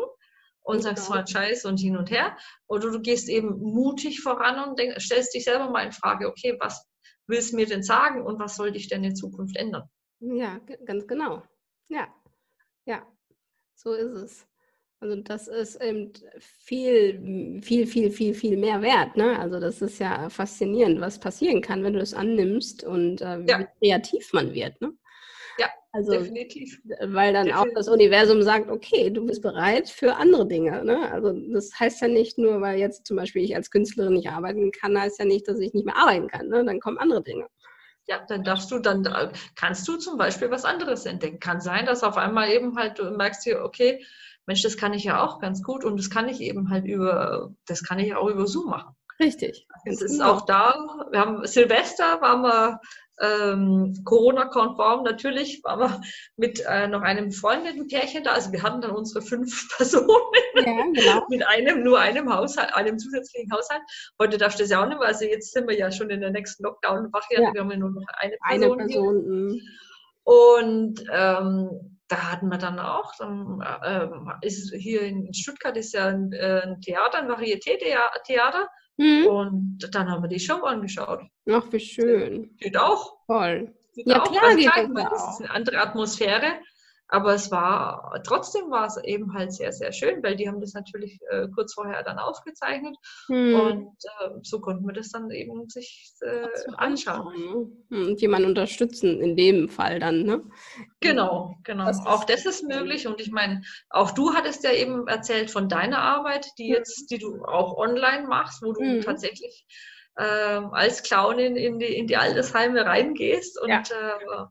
S2: und genau. sagst mal Scheiß und hin und her. Oder du gehst eben mutig voran und denk, stellst dich selber mal in Frage, okay, was willst du mir denn sagen und was soll dich denn in Zukunft ändern?
S1: Ja, ganz genau. Ja, ja, so ist es. Also das ist eben viel, viel, viel, viel, viel mehr wert. Ne? Also das ist ja faszinierend, was passieren kann, wenn du es annimmst und äh, wie ja. kreativ man wird. Ne?
S2: Ja, also, definitiv.
S1: Weil dann definitiv. auch das Universum sagt, okay, du bist bereit für andere Dinge. Ne? Also das heißt ja nicht nur, weil jetzt zum Beispiel ich als Künstlerin nicht arbeiten kann, heißt ja nicht, dass ich nicht mehr arbeiten kann. Ne? Dann kommen andere Dinge.
S2: Ja, dann darfst du, dann kannst du zum Beispiel was anderes entdecken. Kann sein, dass auf einmal eben halt du merkst hier, okay, Mensch, das kann ich ja auch ganz gut und das kann ich eben halt über, das kann ich auch über Zoom machen.
S1: Richtig.
S2: Es ist auch da, wir haben Silvester, waren wir ähm, Corona-konform natürlich, waren wir mit äh, noch einem befreundeten Pärchen da. Also wir hatten dann unsere fünf Personen ja, genau. mit einem, nur einem Haushalt, einem zusätzlichen Haushalt. Heute darfst du das ja auch nicht mehr. Also jetzt sind wir ja schon in der nächsten Lockdown-Variante. Ja. Wir haben ja nur noch eine
S1: Person. Eine Person. Mhm.
S2: Und ähm, da hatten wir dann auch, dann, äh, ist hier in Stuttgart ist ja ein, äh, ein Theater, ein Varieté-Theater. Mhm. Und dann haben wir die Show angeschaut.
S1: Ach, wie schön.
S2: Geht auch.
S1: Toll.
S2: Geht ja, auch. klar, also, geht klar, das ist eine andere Atmosphäre. Aber es war, trotzdem war es eben halt sehr, sehr schön, weil die haben das natürlich äh, kurz vorher dann aufgezeichnet hm. und äh, so konnten wir das dann eben sich äh, anschauen.
S1: Ne? Und jemanden unterstützen in dem Fall dann, ne?
S2: Genau, genau. Das auch das ist möglich und ich meine, auch du hattest ja eben erzählt von deiner Arbeit, die jetzt, die du auch online machst, wo du hm. tatsächlich ähm, als Clownin in die, in die Altersheime reingehst und ja. äh,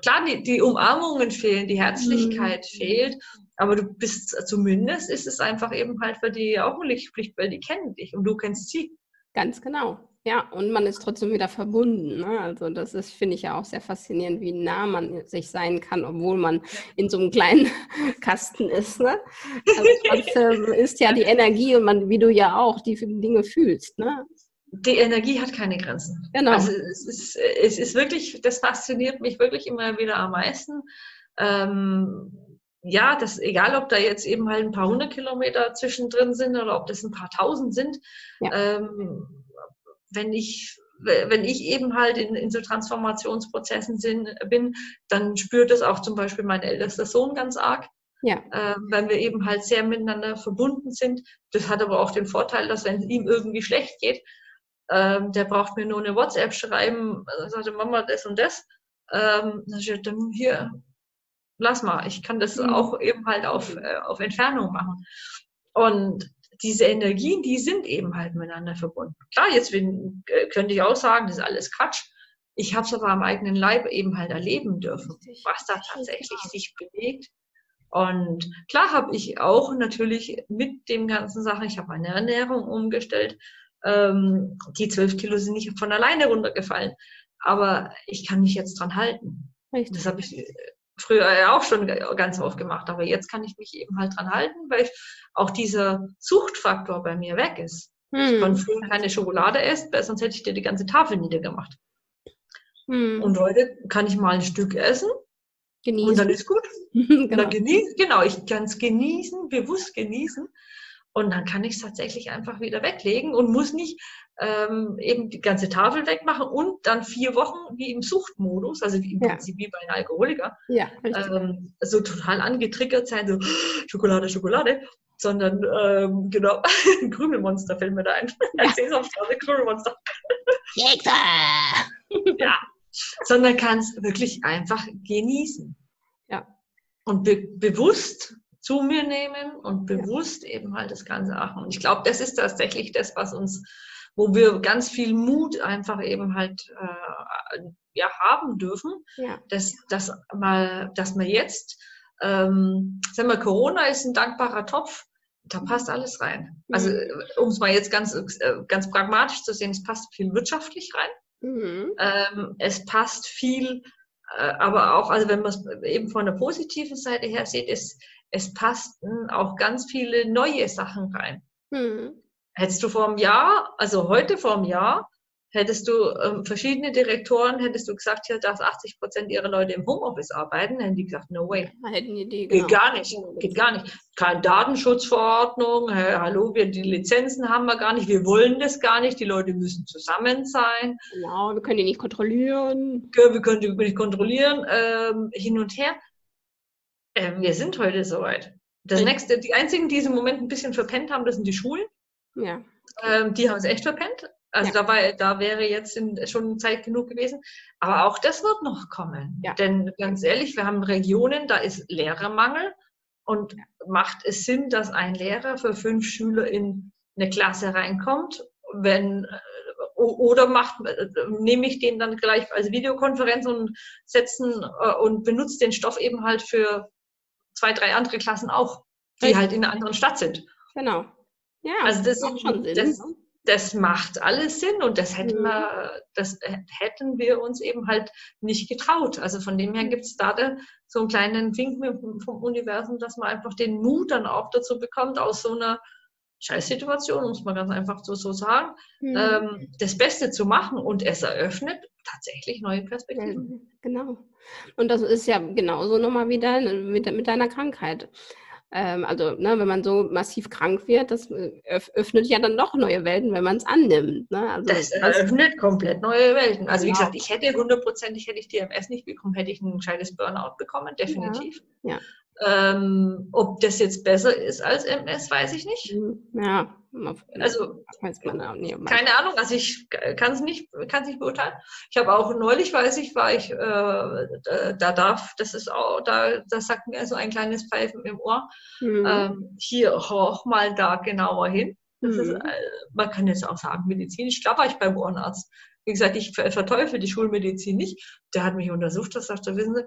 S2: klar, die, die Umarmungen fehlen, die Herzlichkeit mhm. fehlt, aber du bist zumindest ist es einfach eben halt für die auch ein Lichtpflicht, weil die kennen dich und du kennst sie.
S1: Ganz genau. Ja, und man ist trotzdem wieder verbunden. Ne? Also das ist, finde ich ja auch sehr faszinierend, wie nah man sich sein kann, obwohl man in so einem kleinen Kasten ist. Ne? Also trotzdem ist ja die Energie und man, wie du ja auch, die Dinge fühlst. Ne?
S2: Die Energie hat keine Grenzen.
S1: Genau.
S2: Also es ist, es ist wirklich, das fasziniert mich wirklich immer wieder am meisten. Ähm, ja, das, egal ob da jetzt eben halt ein paar hundert Kilometer zwischendrin sind oder ob das ein paar tausend sind, ja. ähm, wenn ich wenn ich eben halt in, in so Transformationsprozessen sind, bin, dann spürt das auch zum Beispiel mein ältester Sohn ganz arg. ja. äh, wenn wir eben halt sehr miteinander verbunden sind. Das hat aber auch den Vorteil, dass wenn es ihm irgendwie schlecht geht, ähm, der braucht mir nur eine WhatsApp schreiben, also sagte Mama das und das, ähm, dann hier, lass mal, ich kann das mhm. auch eben halt auf, äh, auf Entfernung machen. Und diese Energien, die sind eben halt miteinander verbunden. Klar, jetzt bin, äh, könnte ich auch sagen, das ist alles Quatsch. Ich habe es aber am eigenen Leib eben halt erleben dürfen, was da tatsächlich sich bewegt. Und klar habe ich auch natürlich mit dem ganzen Sachen, ich habe meine Ernährung umgestellt. Ähm, die zwölf Kilo sind nicht von alleine runtergefallen, aber ich kann mich jetzt dran halten. Richtig. Das habe ich äh, früher ja auch schon ganz oft gemacht, aber jetzt kann ich mich eben halt dran halten, weil auch dieser Suchtfaktor bei mir weg ist. Hm. Ich konnte früher keine Schokolade essen, weil sonst hätte ich dir die ganze Tafel niedergemacht. Hm. Und heute kann ich mal ein Stück essen genießen. und dann ist gut. genau. dann genießen, genau, ich kann es genießen, bewusst genießen. Und dann kann ich es tatsächlich einfach wieder weglegen und muss nicht ähm, eben die ganze Tafel wegmachen und dann vier Wochen wie im Suchtmodus, also wie im ja. Prinzip wie bei einem Alkoholiker, ja, ähm, so total angetriggert sein, so Schokolade, Schokolade, sondern ähm, genau, ein Krümelmonster fällt mir da ein. Ja. Ein Sesamstraße, Krümelmonster. ja, sondern kannst wirklich einfach genießen. Ja. Und be bewusst zu mir nehmen und bewusst eben halt das Ganze machen. Und ich glaube, das ist tatsächlich das, was uns, wo wir ganz viel Mut einfach eben halt äh, ja, haben dürfen, ja. dass, dass, mal, dass man jetzt, ähm, sagen wir, Corona ist ein dankbarer Topf, da passt alles rein. Also, mhm. Also um es mal jetzt ganz, äh, ganz pragmatisch zu sehen, es passt viel wirtschaftlich rein. Mhm. Ähm, es passt viel, aber auch, also wenn man es eben von der positiven Seite her sieht, es, es passten auch ganz viele neue Sachen rein. Mhm. Hättest du vor einem Jahr, also heute vor einem Jahr, hättest du ähm, verschiedene Direktoren, hättest du gesagt, hier, dass 80 Prozent ihrer Leute im Homeoffice arbeiten, hätten die gesagt, no way. Hätten die, die, genau. Geht gar nicht, geht gar nicht. Keine Datenschutzverordnung, hey, hallo, wir, die Lizenzen haben wir gar nicht, wir wollen das gar nicht, die Leute müssen zusammen sein.
S1: Genau, wir können die nicht kontrollieren.
S2: Wir können die nicht kontrollieren, ähm, hin und her. Ähm, wir sind heute soweit. Das ja. nächste, die einzigen, die im Moment ein bisschen verpennt haben, das sind die Schulen. Ja. Ähm, die haben es echt verpennt. Also ja. da, war, da wäre jetzt schon Zeit genug gewesen. Aber auch das wird noch kommen. Ja. Denn ganz ehrlich, wir haben Regionen, da ist Lehrermangel. Und macht es Sinn, dass ein Lehrer für fünf Schüler in eine Klasse reinkommt? Wenn, äh, oder macht, äh, nehme ich den dann gleich als Videokonferenz und setzen äh, und benutze den Stoff eben halt für zwei, drei andere Klassen auch, die Richtig. halt in einer anderen Stadt sind.
S1: Genau.
S2: Ja, also das, macht schon Sinn. Das, ne? Das macht alles Sinn und das hätten, mhm. wir, das hätten wir uns eben halt nicht getraut. Also von dem her gibt es da so einen kleinen Wink vom Universum, dass man einfach den Mut dann auch dazu bekommt, aus so einer Scheißsituation, muss man ganz einfach so, so sagen, mhm. ähm, das Beste zu machen und es eröffnet tatsächlich neue Perspektiven.
S1: Genau. Und das ist ja genauso nochmal wieder mit, mit deiner Krankheit. Ähm, also, ne, wenn man so massiv krank wird, das äh, öffnet ja dann noch neue Welten, wenn man es annimmt. Ne?
S2: Also, das eröffnet komplett neue Welten. Also, genau. wie gesagt, ich hätte hundertprozentig, hätte ich DMS nicht bekommen, hätte ich ein gescheites Burnout bekommen, definitiv. Ja. ja. Ähm, ob das jetzt besser ist als MS, weiß ich nicht. Mhm. Ja, also keine Ahnung, also ich kann es nicht, kann nicht beurteilen. Ich habe auch neulich, weiß ich, war ich, äh, da darf, das ist auch, da, das sagt mir so ein kleines Pfeifen im Ohr. Mhm. Ähm, hier hoch mal da genauer hin. Mhm. Ist, äh, man kann jetzt auch sagen, medizinisch, da war ich beim Ohrenarzt. Wie gesagt, ich verteufel die Schulmedizin nicht. Der hat mich untersucht, das sagte, wissen Sie,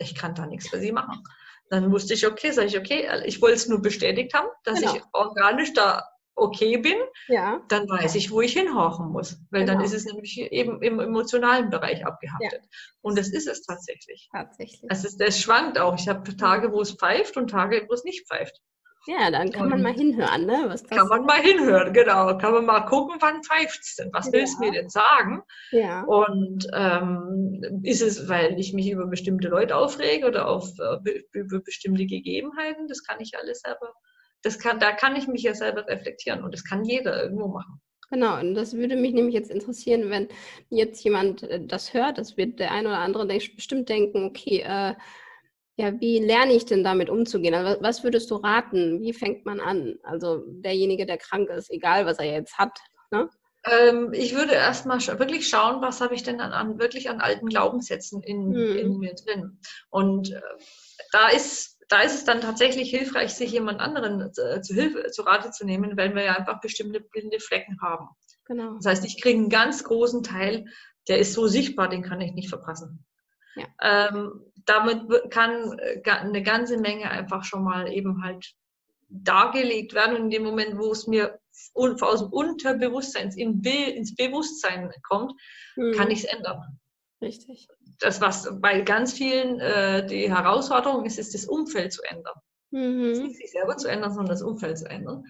S2: ich kann da nichts für Sie machen. Dann wusste ich, okay, sage ich, okay, ich wollte es nur bestätigt haben, dass genau. ich organisch da okay bin, ja. dann weiß ich, wo ich hinhorchen muss. Weil genau. dann ist es nämlich eben im emotionalen Bereich abgehaftet. Ja. Und das ist es tatsächlich. Tatsächlich. Es, ist, es schwankt auch. Ich habe Tage, wo es pfeift und Tage, wo es nicht pfeift.
S1: Ja, dann kann und man mal hinhören, ne?
S2: Was das kann man mal hinhören, genau. Kann man mal gucken, wann pfeift es denn? Was ja. will es mir denn sagen? Ja. Und ähm, ist es, weil ich mich über bestimmte Leute aufrege oder auf, äh, über bestimmte Gegebenheiten? Das kann ich alles selber das kann, da kann ich mich ja selber reflektieren und das kann jeder irgendwo machen.
S1: Genau, und das würde mich nämlich jetzt interessieren, wenn jetzt jemand äh, das hört, das wird der eine oder andere bestimmt denken, okay, äh, Ja, wie lerne ich denn damit umzugehen? Also was würdest du raten? Wie fängt man an? Also derjenige, der krank ist, egal was er jetzt hat. Ne?
S2: Ähm, ich würde erstmal wirklich schauen, was habe ich denn an, an, wirklich an alten Glaubenssätzen in, hm. in mir drin. Und äh, da ist da ist es dann tatsächlich hilfreich, sich jemand anderen äh, zu Hilfe, zu Rate zu nehmen, weil wir ja einfach bestimmte blinde Flecken haben. Genau. Das heißt, ich kriege einen ganz großen Teil, der ist so sichtbar, den kann ich nicht verpassen. Ja. Ähm, damit kann äh, eine ganze Menge einfach schon mal eben halt dargelegt werden. Und in dem Moment, wo es mir aus dem Unterbewusstsein ins Bewusstsein kommt, mhm. kann ich es ändern. Richtig. Das, was bei ganz vielen äh, die Herausforderung ist, ist das Umfeld zu ändern. Mhm. Nicht sich selber zu ändern, sondern das Umfeld zu ändern.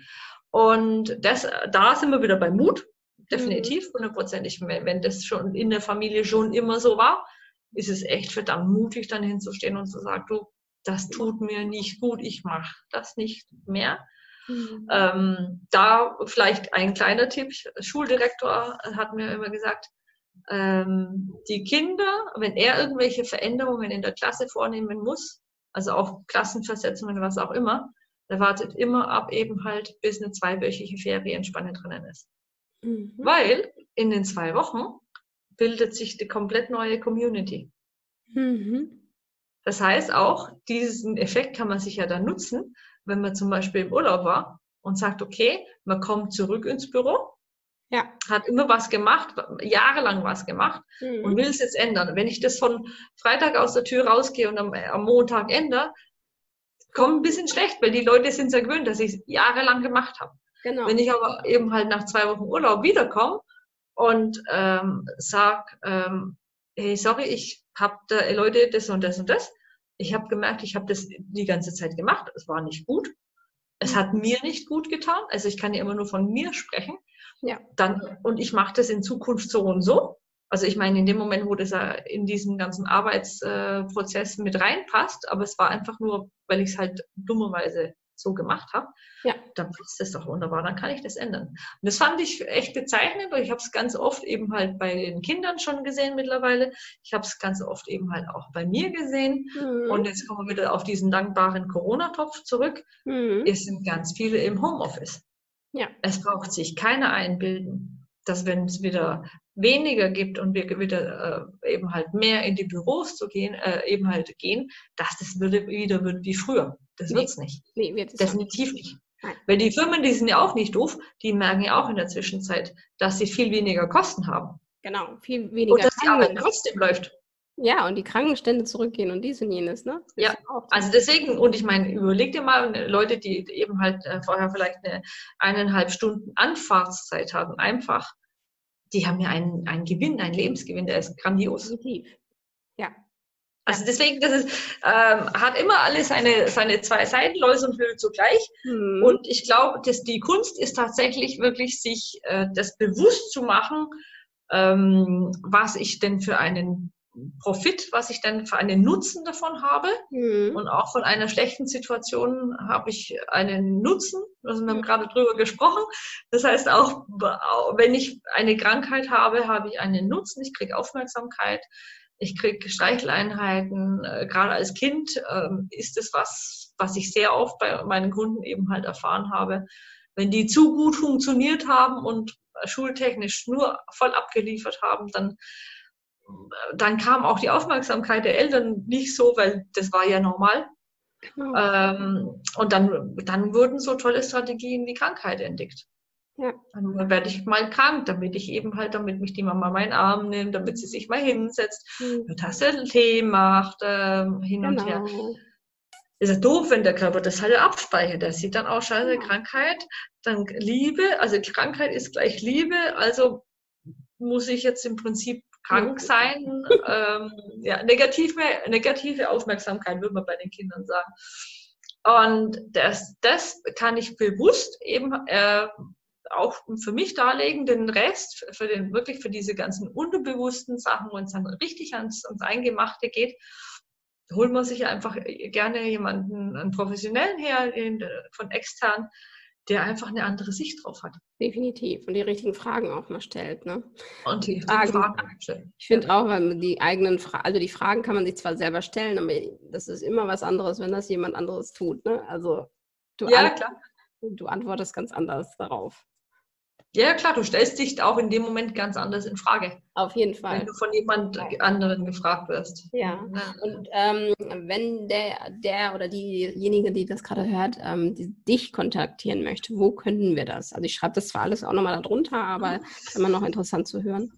S2: Und das, da sind wir wieder bei Mut, definitiv, mhm. hundertprozentig. Wenn das schon in der Familie schon immer so war, ist es echt verdammt mutig, dann hinzustehen und zu sagen, du, das tut mir nicht gut, ich mache das nicht mehr. Mhm. Ähm, da vielleicht ein kleiner Tipp. Schuldirektor hat mir immer gesagt, ähm, die Kinder, wenn er irgendwelche Veränderungen in der Klasse vornehmen muss, also auch Klassenversetzungen, was auch immer, er wartet immer ab eben halt, bis eine zweiwöchige Ferienspanne drinnen ist. Mhm. Weil in den zwei Wochen bildet sich die komplett neue Community. Mhm. Das heißt auch, diesen Effekt kann man sich ja dann nutzen, wenn man zum Beispiel im Urlaub war und sagt, okay, man kommt zurück ins Büro, ja. hat immer was gemacht, jahrelang was gemacht mhm. und will es jetzt ändern. Wenn ich das von Freitag aus der Tür rausgehe und am, am Montag ändere, kommt ein bisschen schlecht, weil die Leute sind sehr gewöhnt, dass ich es jahrelang gemacht habe. Genau. Wenn ich aber eben halt nach zwei Wochen Urlaub wiederkomme und ähm, sag, ähm, hey, sorry, ich habe da Leute das und das und das. Ich habe gemerkt, ich habe das die ganze Zeit gemacht. Es war nicht gut. Es hat mir nicht gut getan. Also ich kann ja immer nur von mir sprechen. Ja. Dann, und ich mache das in Zukunft so und so. Also ich meine, in dem Moment, wo das ja in diesen ganzen Arbeitsprozess mit reinpasst, aber es war einfach nur, weil ich es halt dummerweise so gemacht habe, ja. dann passt das doch wunderbar, dann kann ich das ändern. Und das fand ich echt bezeichnend, weil ich habe es ganz oft eben halt bei den Kindern schon gesehen mittlerweile. Ich habe es ganz oft eben halt auch bei mir gesehen. Mhm. Und jetzt kommen wir wieder auf diesen dankbaren Corona-Topf zurück. Mhm. Es sind ganz viele im Homeoffice. Ja. Es braucht sich keiner einbilden, dass wenn es wieder weniger gibt und wir wieder äh, eben halt mehr in die Büros zu gehen, äh, eben halt gehen, dass das wieder, wieder wird wie früher. Das nee. wird es nicht. Nee, wird es Definitiv nicht. Nein. Weil die Firmen, die sind ja auch nicht doof, die merken ja auch in der Zwischenzeit, dass sie viel weniger Kosten haben.
S1: Genau, viel weniger.
S2: Und dass die Arbeit trotzdem läuft.
S1: Ja, und die Krankenstände zurückgehen und dies und jenes, ne?
S2: Das ja, also deswegen, und ich meine, überleg dir mal, Leute, die eben halt äh, vorher vielleicht eine eineinhalb Stunden Anfahrtszeit haben, einfach, die haben ja einen, einen Gewinn, einen Lebensgewinn, der ist grandios. Definitiv. Ja. Also deswegen, das ist, ähm, hat immer alles seine, seine zwei Seiten, Läuse und Höhe zugleich. Mhm. Und ich glaube, dass die Kunst ist tatsächlich wirklich, sich äh, das bewusst zu machen, ähm, was ich denn für einen Profit, was ich dann für einen Nutzen davon habe. Mhm. Und auch von einer schlechten Situation habe ich einen Nutzen. Also wir haben gerade drüber gesprochen. Das heißt, auch wenn ich eine Krankheit habe, habe ich einen Nutzen. Ich kriege Aufmerksamkeit. Ich kriege Streicheleinheiten. Äh, gerade als Kind äh, ist es was, was ich sehr oft bei meinen Kunden eben halt erfahren habe. Wenn die zu gut funktioniert haben und schultechnisch nur voll abgeliefert haben, dann dann kam auch die Aufmerksamkeit der Eltern nicht so, weil das war ja normal. Genau. Ähm, und dann, dann wurden so tolle Strategien wie Krankheit entdeckt. Ja. Dann werde ich mal krank, damit ich eben halt, damit mich die Mama meinen Arm nimmt, damit sie sich mal hinsetzt, mhm. eine Tasse Tee macht, äh, hin genau. und her. Genau. Ist ja doof, wenn der Körper das halt abspeichert. Der sieht dann auch scheiße ja. Krankheit, dann Liebe, also Krankheit ist gleich Liebe, also muss ich jetzt im Prinzip krank sein. ähm, ja, negative, negative Aufmerksamkeit, würde man bei den Kindern sagen. Und das, das kann ich bewusst eben äh, auch für mich darlegen, den Rest, für den, wirklich für diese ganzen unterbewussten Sachen, wenn es dann richtig ans, ans Eingemachte geht, holt man sich einfach gerne jemanden, einen Professionellen her, den, von extern, der einfach eine andere Sicht drauf hat.
S1: Definitiv. Und die richtigen Fragen auch mal stellt. Ne?
S2: Und die Fragen, Fragen
S1: stellen. Ich finde auch, weil die eigenen Fragen, also die Fragen kann man sich zwar selber stellen, aber das ist immer was anderes, wenn das jemand anderes tut. Ne? Also du,
S2: ja, klar.
S1: du antwortest ganz anders darauf.
S2: Ja, klar, du stellst dich auch in dem Moment ganz anders in Frage.
S1: Auf jeden Fall.
S2: Wenn du von jemand anderen gefragt wirst.
S1: Ja. Und ähm, wenn der, der oder diejenige, die das gerade hört, ähm, die, dich kontaktieren möchte, wo könnten wir das? Also ich schreibe das zwar alles auch nochmal darunter, aber ist immer noch interessant zu hören.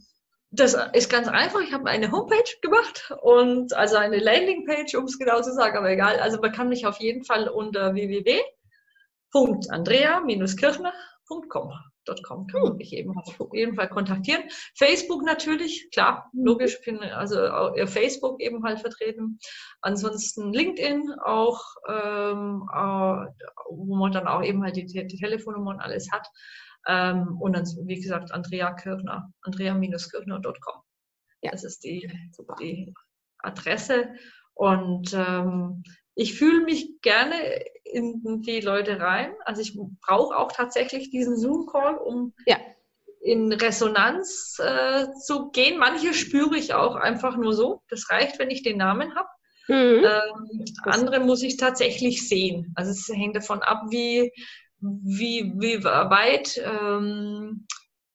S2: Das ist ganz einfach. Ich habe eine Homepage gemacht und also eine Landingpage, um es genau zu sagen, aber egal. Also man kann mich auf jeden Fall unter www.andrea-kirchner.com Com kann man hm. mich eben auf jeden Fall kontaktieren. Facebook natürlich, klar, hm. logisch, bin also ihr Facebook eben halt vertreten. Ansonsten LinkedIn auch, ähm, äh, wo man dann auch eben halt die, die Telefonnummer und alles hat. Ähm, und dann, wie gesagt, Andrea Kirchner, andrea-kirchner.com. Ja. Das ist die, die Adresse. Und ähm, ich fühle mich gerne in die Leute rein. Also ich brauche auch tatsächlich diesen Zoom-Call, um ja. in Resonanz äh, zu gehen. Manche spüre ich auch einfach nur so. Das reicht, wenn ich den Namen habe. Mhm. Ähm, andere muss ich tatsächlich sehen. Also es hängt davon ab, wie, wie, wie weit ähm,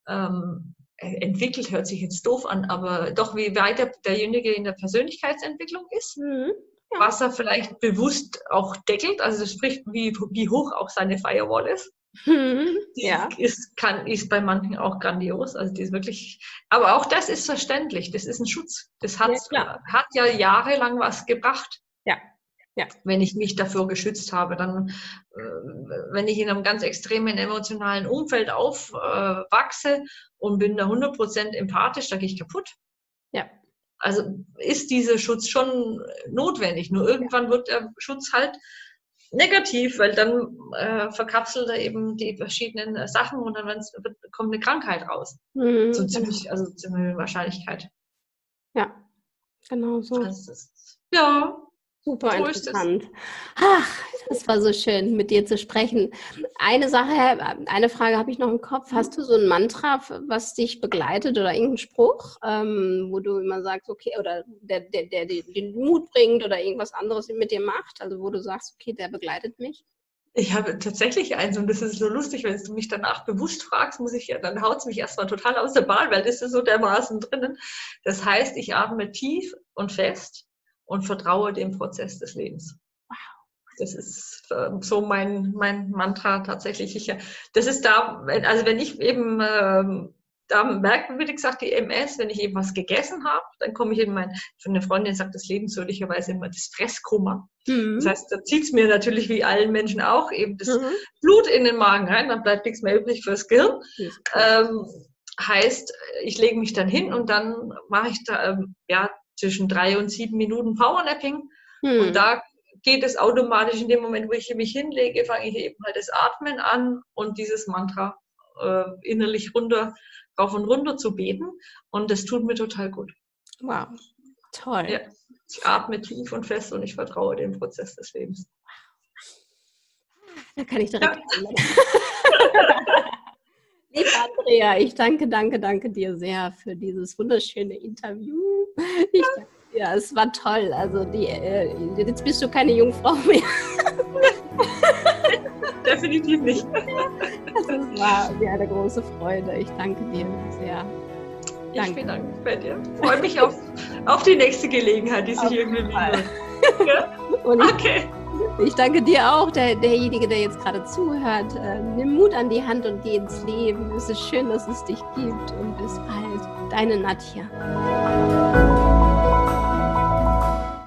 S2: ähm, entwickelt, hört sich jetzt doof an, aber doch wie weit der, derjenige in der Persönlichkeitsentwicklung ist. Mhm was er vielleicht bewusst auch deckelt. Also das spricht, wie, wie hoch auch seine Firewall ist.
S1: Mhm.
S2: Die ja. ist, kann, ist bei manchen auch grandios. Also die ist wirklich, aber auch das ist verständlich. Das ist ein Schutz. Das hat ja, hat ja jahrelang was gebracht.
S1: Ja. Ja.
S2: Wenn ich mich dafür geschützt habe, dann, äh, wenn ich in einem ganz extremen emotionalen Umfeld aufwachse und bin da 100% empathisch, da gehe ich kaputt.
S1: Ja.
S2: Also ist dieser Schutz schon notwendig. Nur irgendwann wird der Schutz halt negativ, weil dann äh, verkapselt er eben die verschiedenen Sachen und dann wird, kommt eine Krankheit raus. Mhm. So ziemlich, also ziemlich Wahrscheinlichkeit.
S1: Ja, genau so.
S2: Ist, ja,
S1: Super interessant. Ach, das war so schön, mit dir zu sprechen. Eine Sache, eine Frage habe ich noch im Kopf. Hast du so ein Mantra, was dich begleitet oder irgendeinen Spruch, ähm, wo du immer sagst, okay, oder der, der, der, der den Mut bringt oder irgendwas anderes mit dir macht, also wo du sagst, okay, der begleitet mich?
S2: Ich habe tatsächlich eins und das ist so lustig, wenn du mich danach bewusst fragst, muss ich ja, dann haut es mich erstmal total aus der Bahn, weil das ist so dermaßen drinnen. Das heißt, ich atme tief und fest und vertraue dem Prozess des Lebens. Das ist äh, so mein, mein Mantra tatsächlich. Ich, das ist da, also wenn ich eben, ähm, da merkt man, wie gesagt, die MS, wenn ich eben was gegessen habe, dann komme ich in mein, für eine Freundin sagt das lebenswürdigerweise immer das Fresskummer. Mhm. Das heißt, da zieht es mir natürlich wie allen Menschen auch eben das mhm. Blut in den Magen rein, dann bleibt nichts mehr übrig fürs Gehirn. Ähm, heißt, ich lege mich dann hin und dann mache ich da, ähm, ja, zwischen drei und sieben Minuten Powernapping. Hm. Und da geht es automatisch in dem Moment, wo ich mich hinlege, fange ich eben halt das Atmen an und dieses Mantra äh, innerlich runter, rauf und runter zu beten. Und das tut mir total gut.
S1: Wow, toll.
S2: Ja. Ich atme tief und fest und ich vertraue dem Prozess des Lebens.
S1: Da kann ich direkt. Ja. Liebe Andrea, ich danke, danke, danke dir sehr für dieses wunderschöne Interview. Ich danke dir, es war toll. Also die, äh, jetzt bist du keine Jungfrau mehr.
S2: Definitiv nicht.
S1: Das war mir eine große Freude. Ich danke dir sehr.
S2: Danke. Ich bedanke mich bei dir. Ich freue mich auf, auf die nächste Gelegenheit, die sich irgendwie bietet.
S1: Ja? okay. Ich danke dir auch, der, derjenige, der jetzt gerade zuhört. Äh, nimm Mut an die Hand und geh ins Leben. Es ist schön, dass es dich gibt und bis bald. Deine Nadja.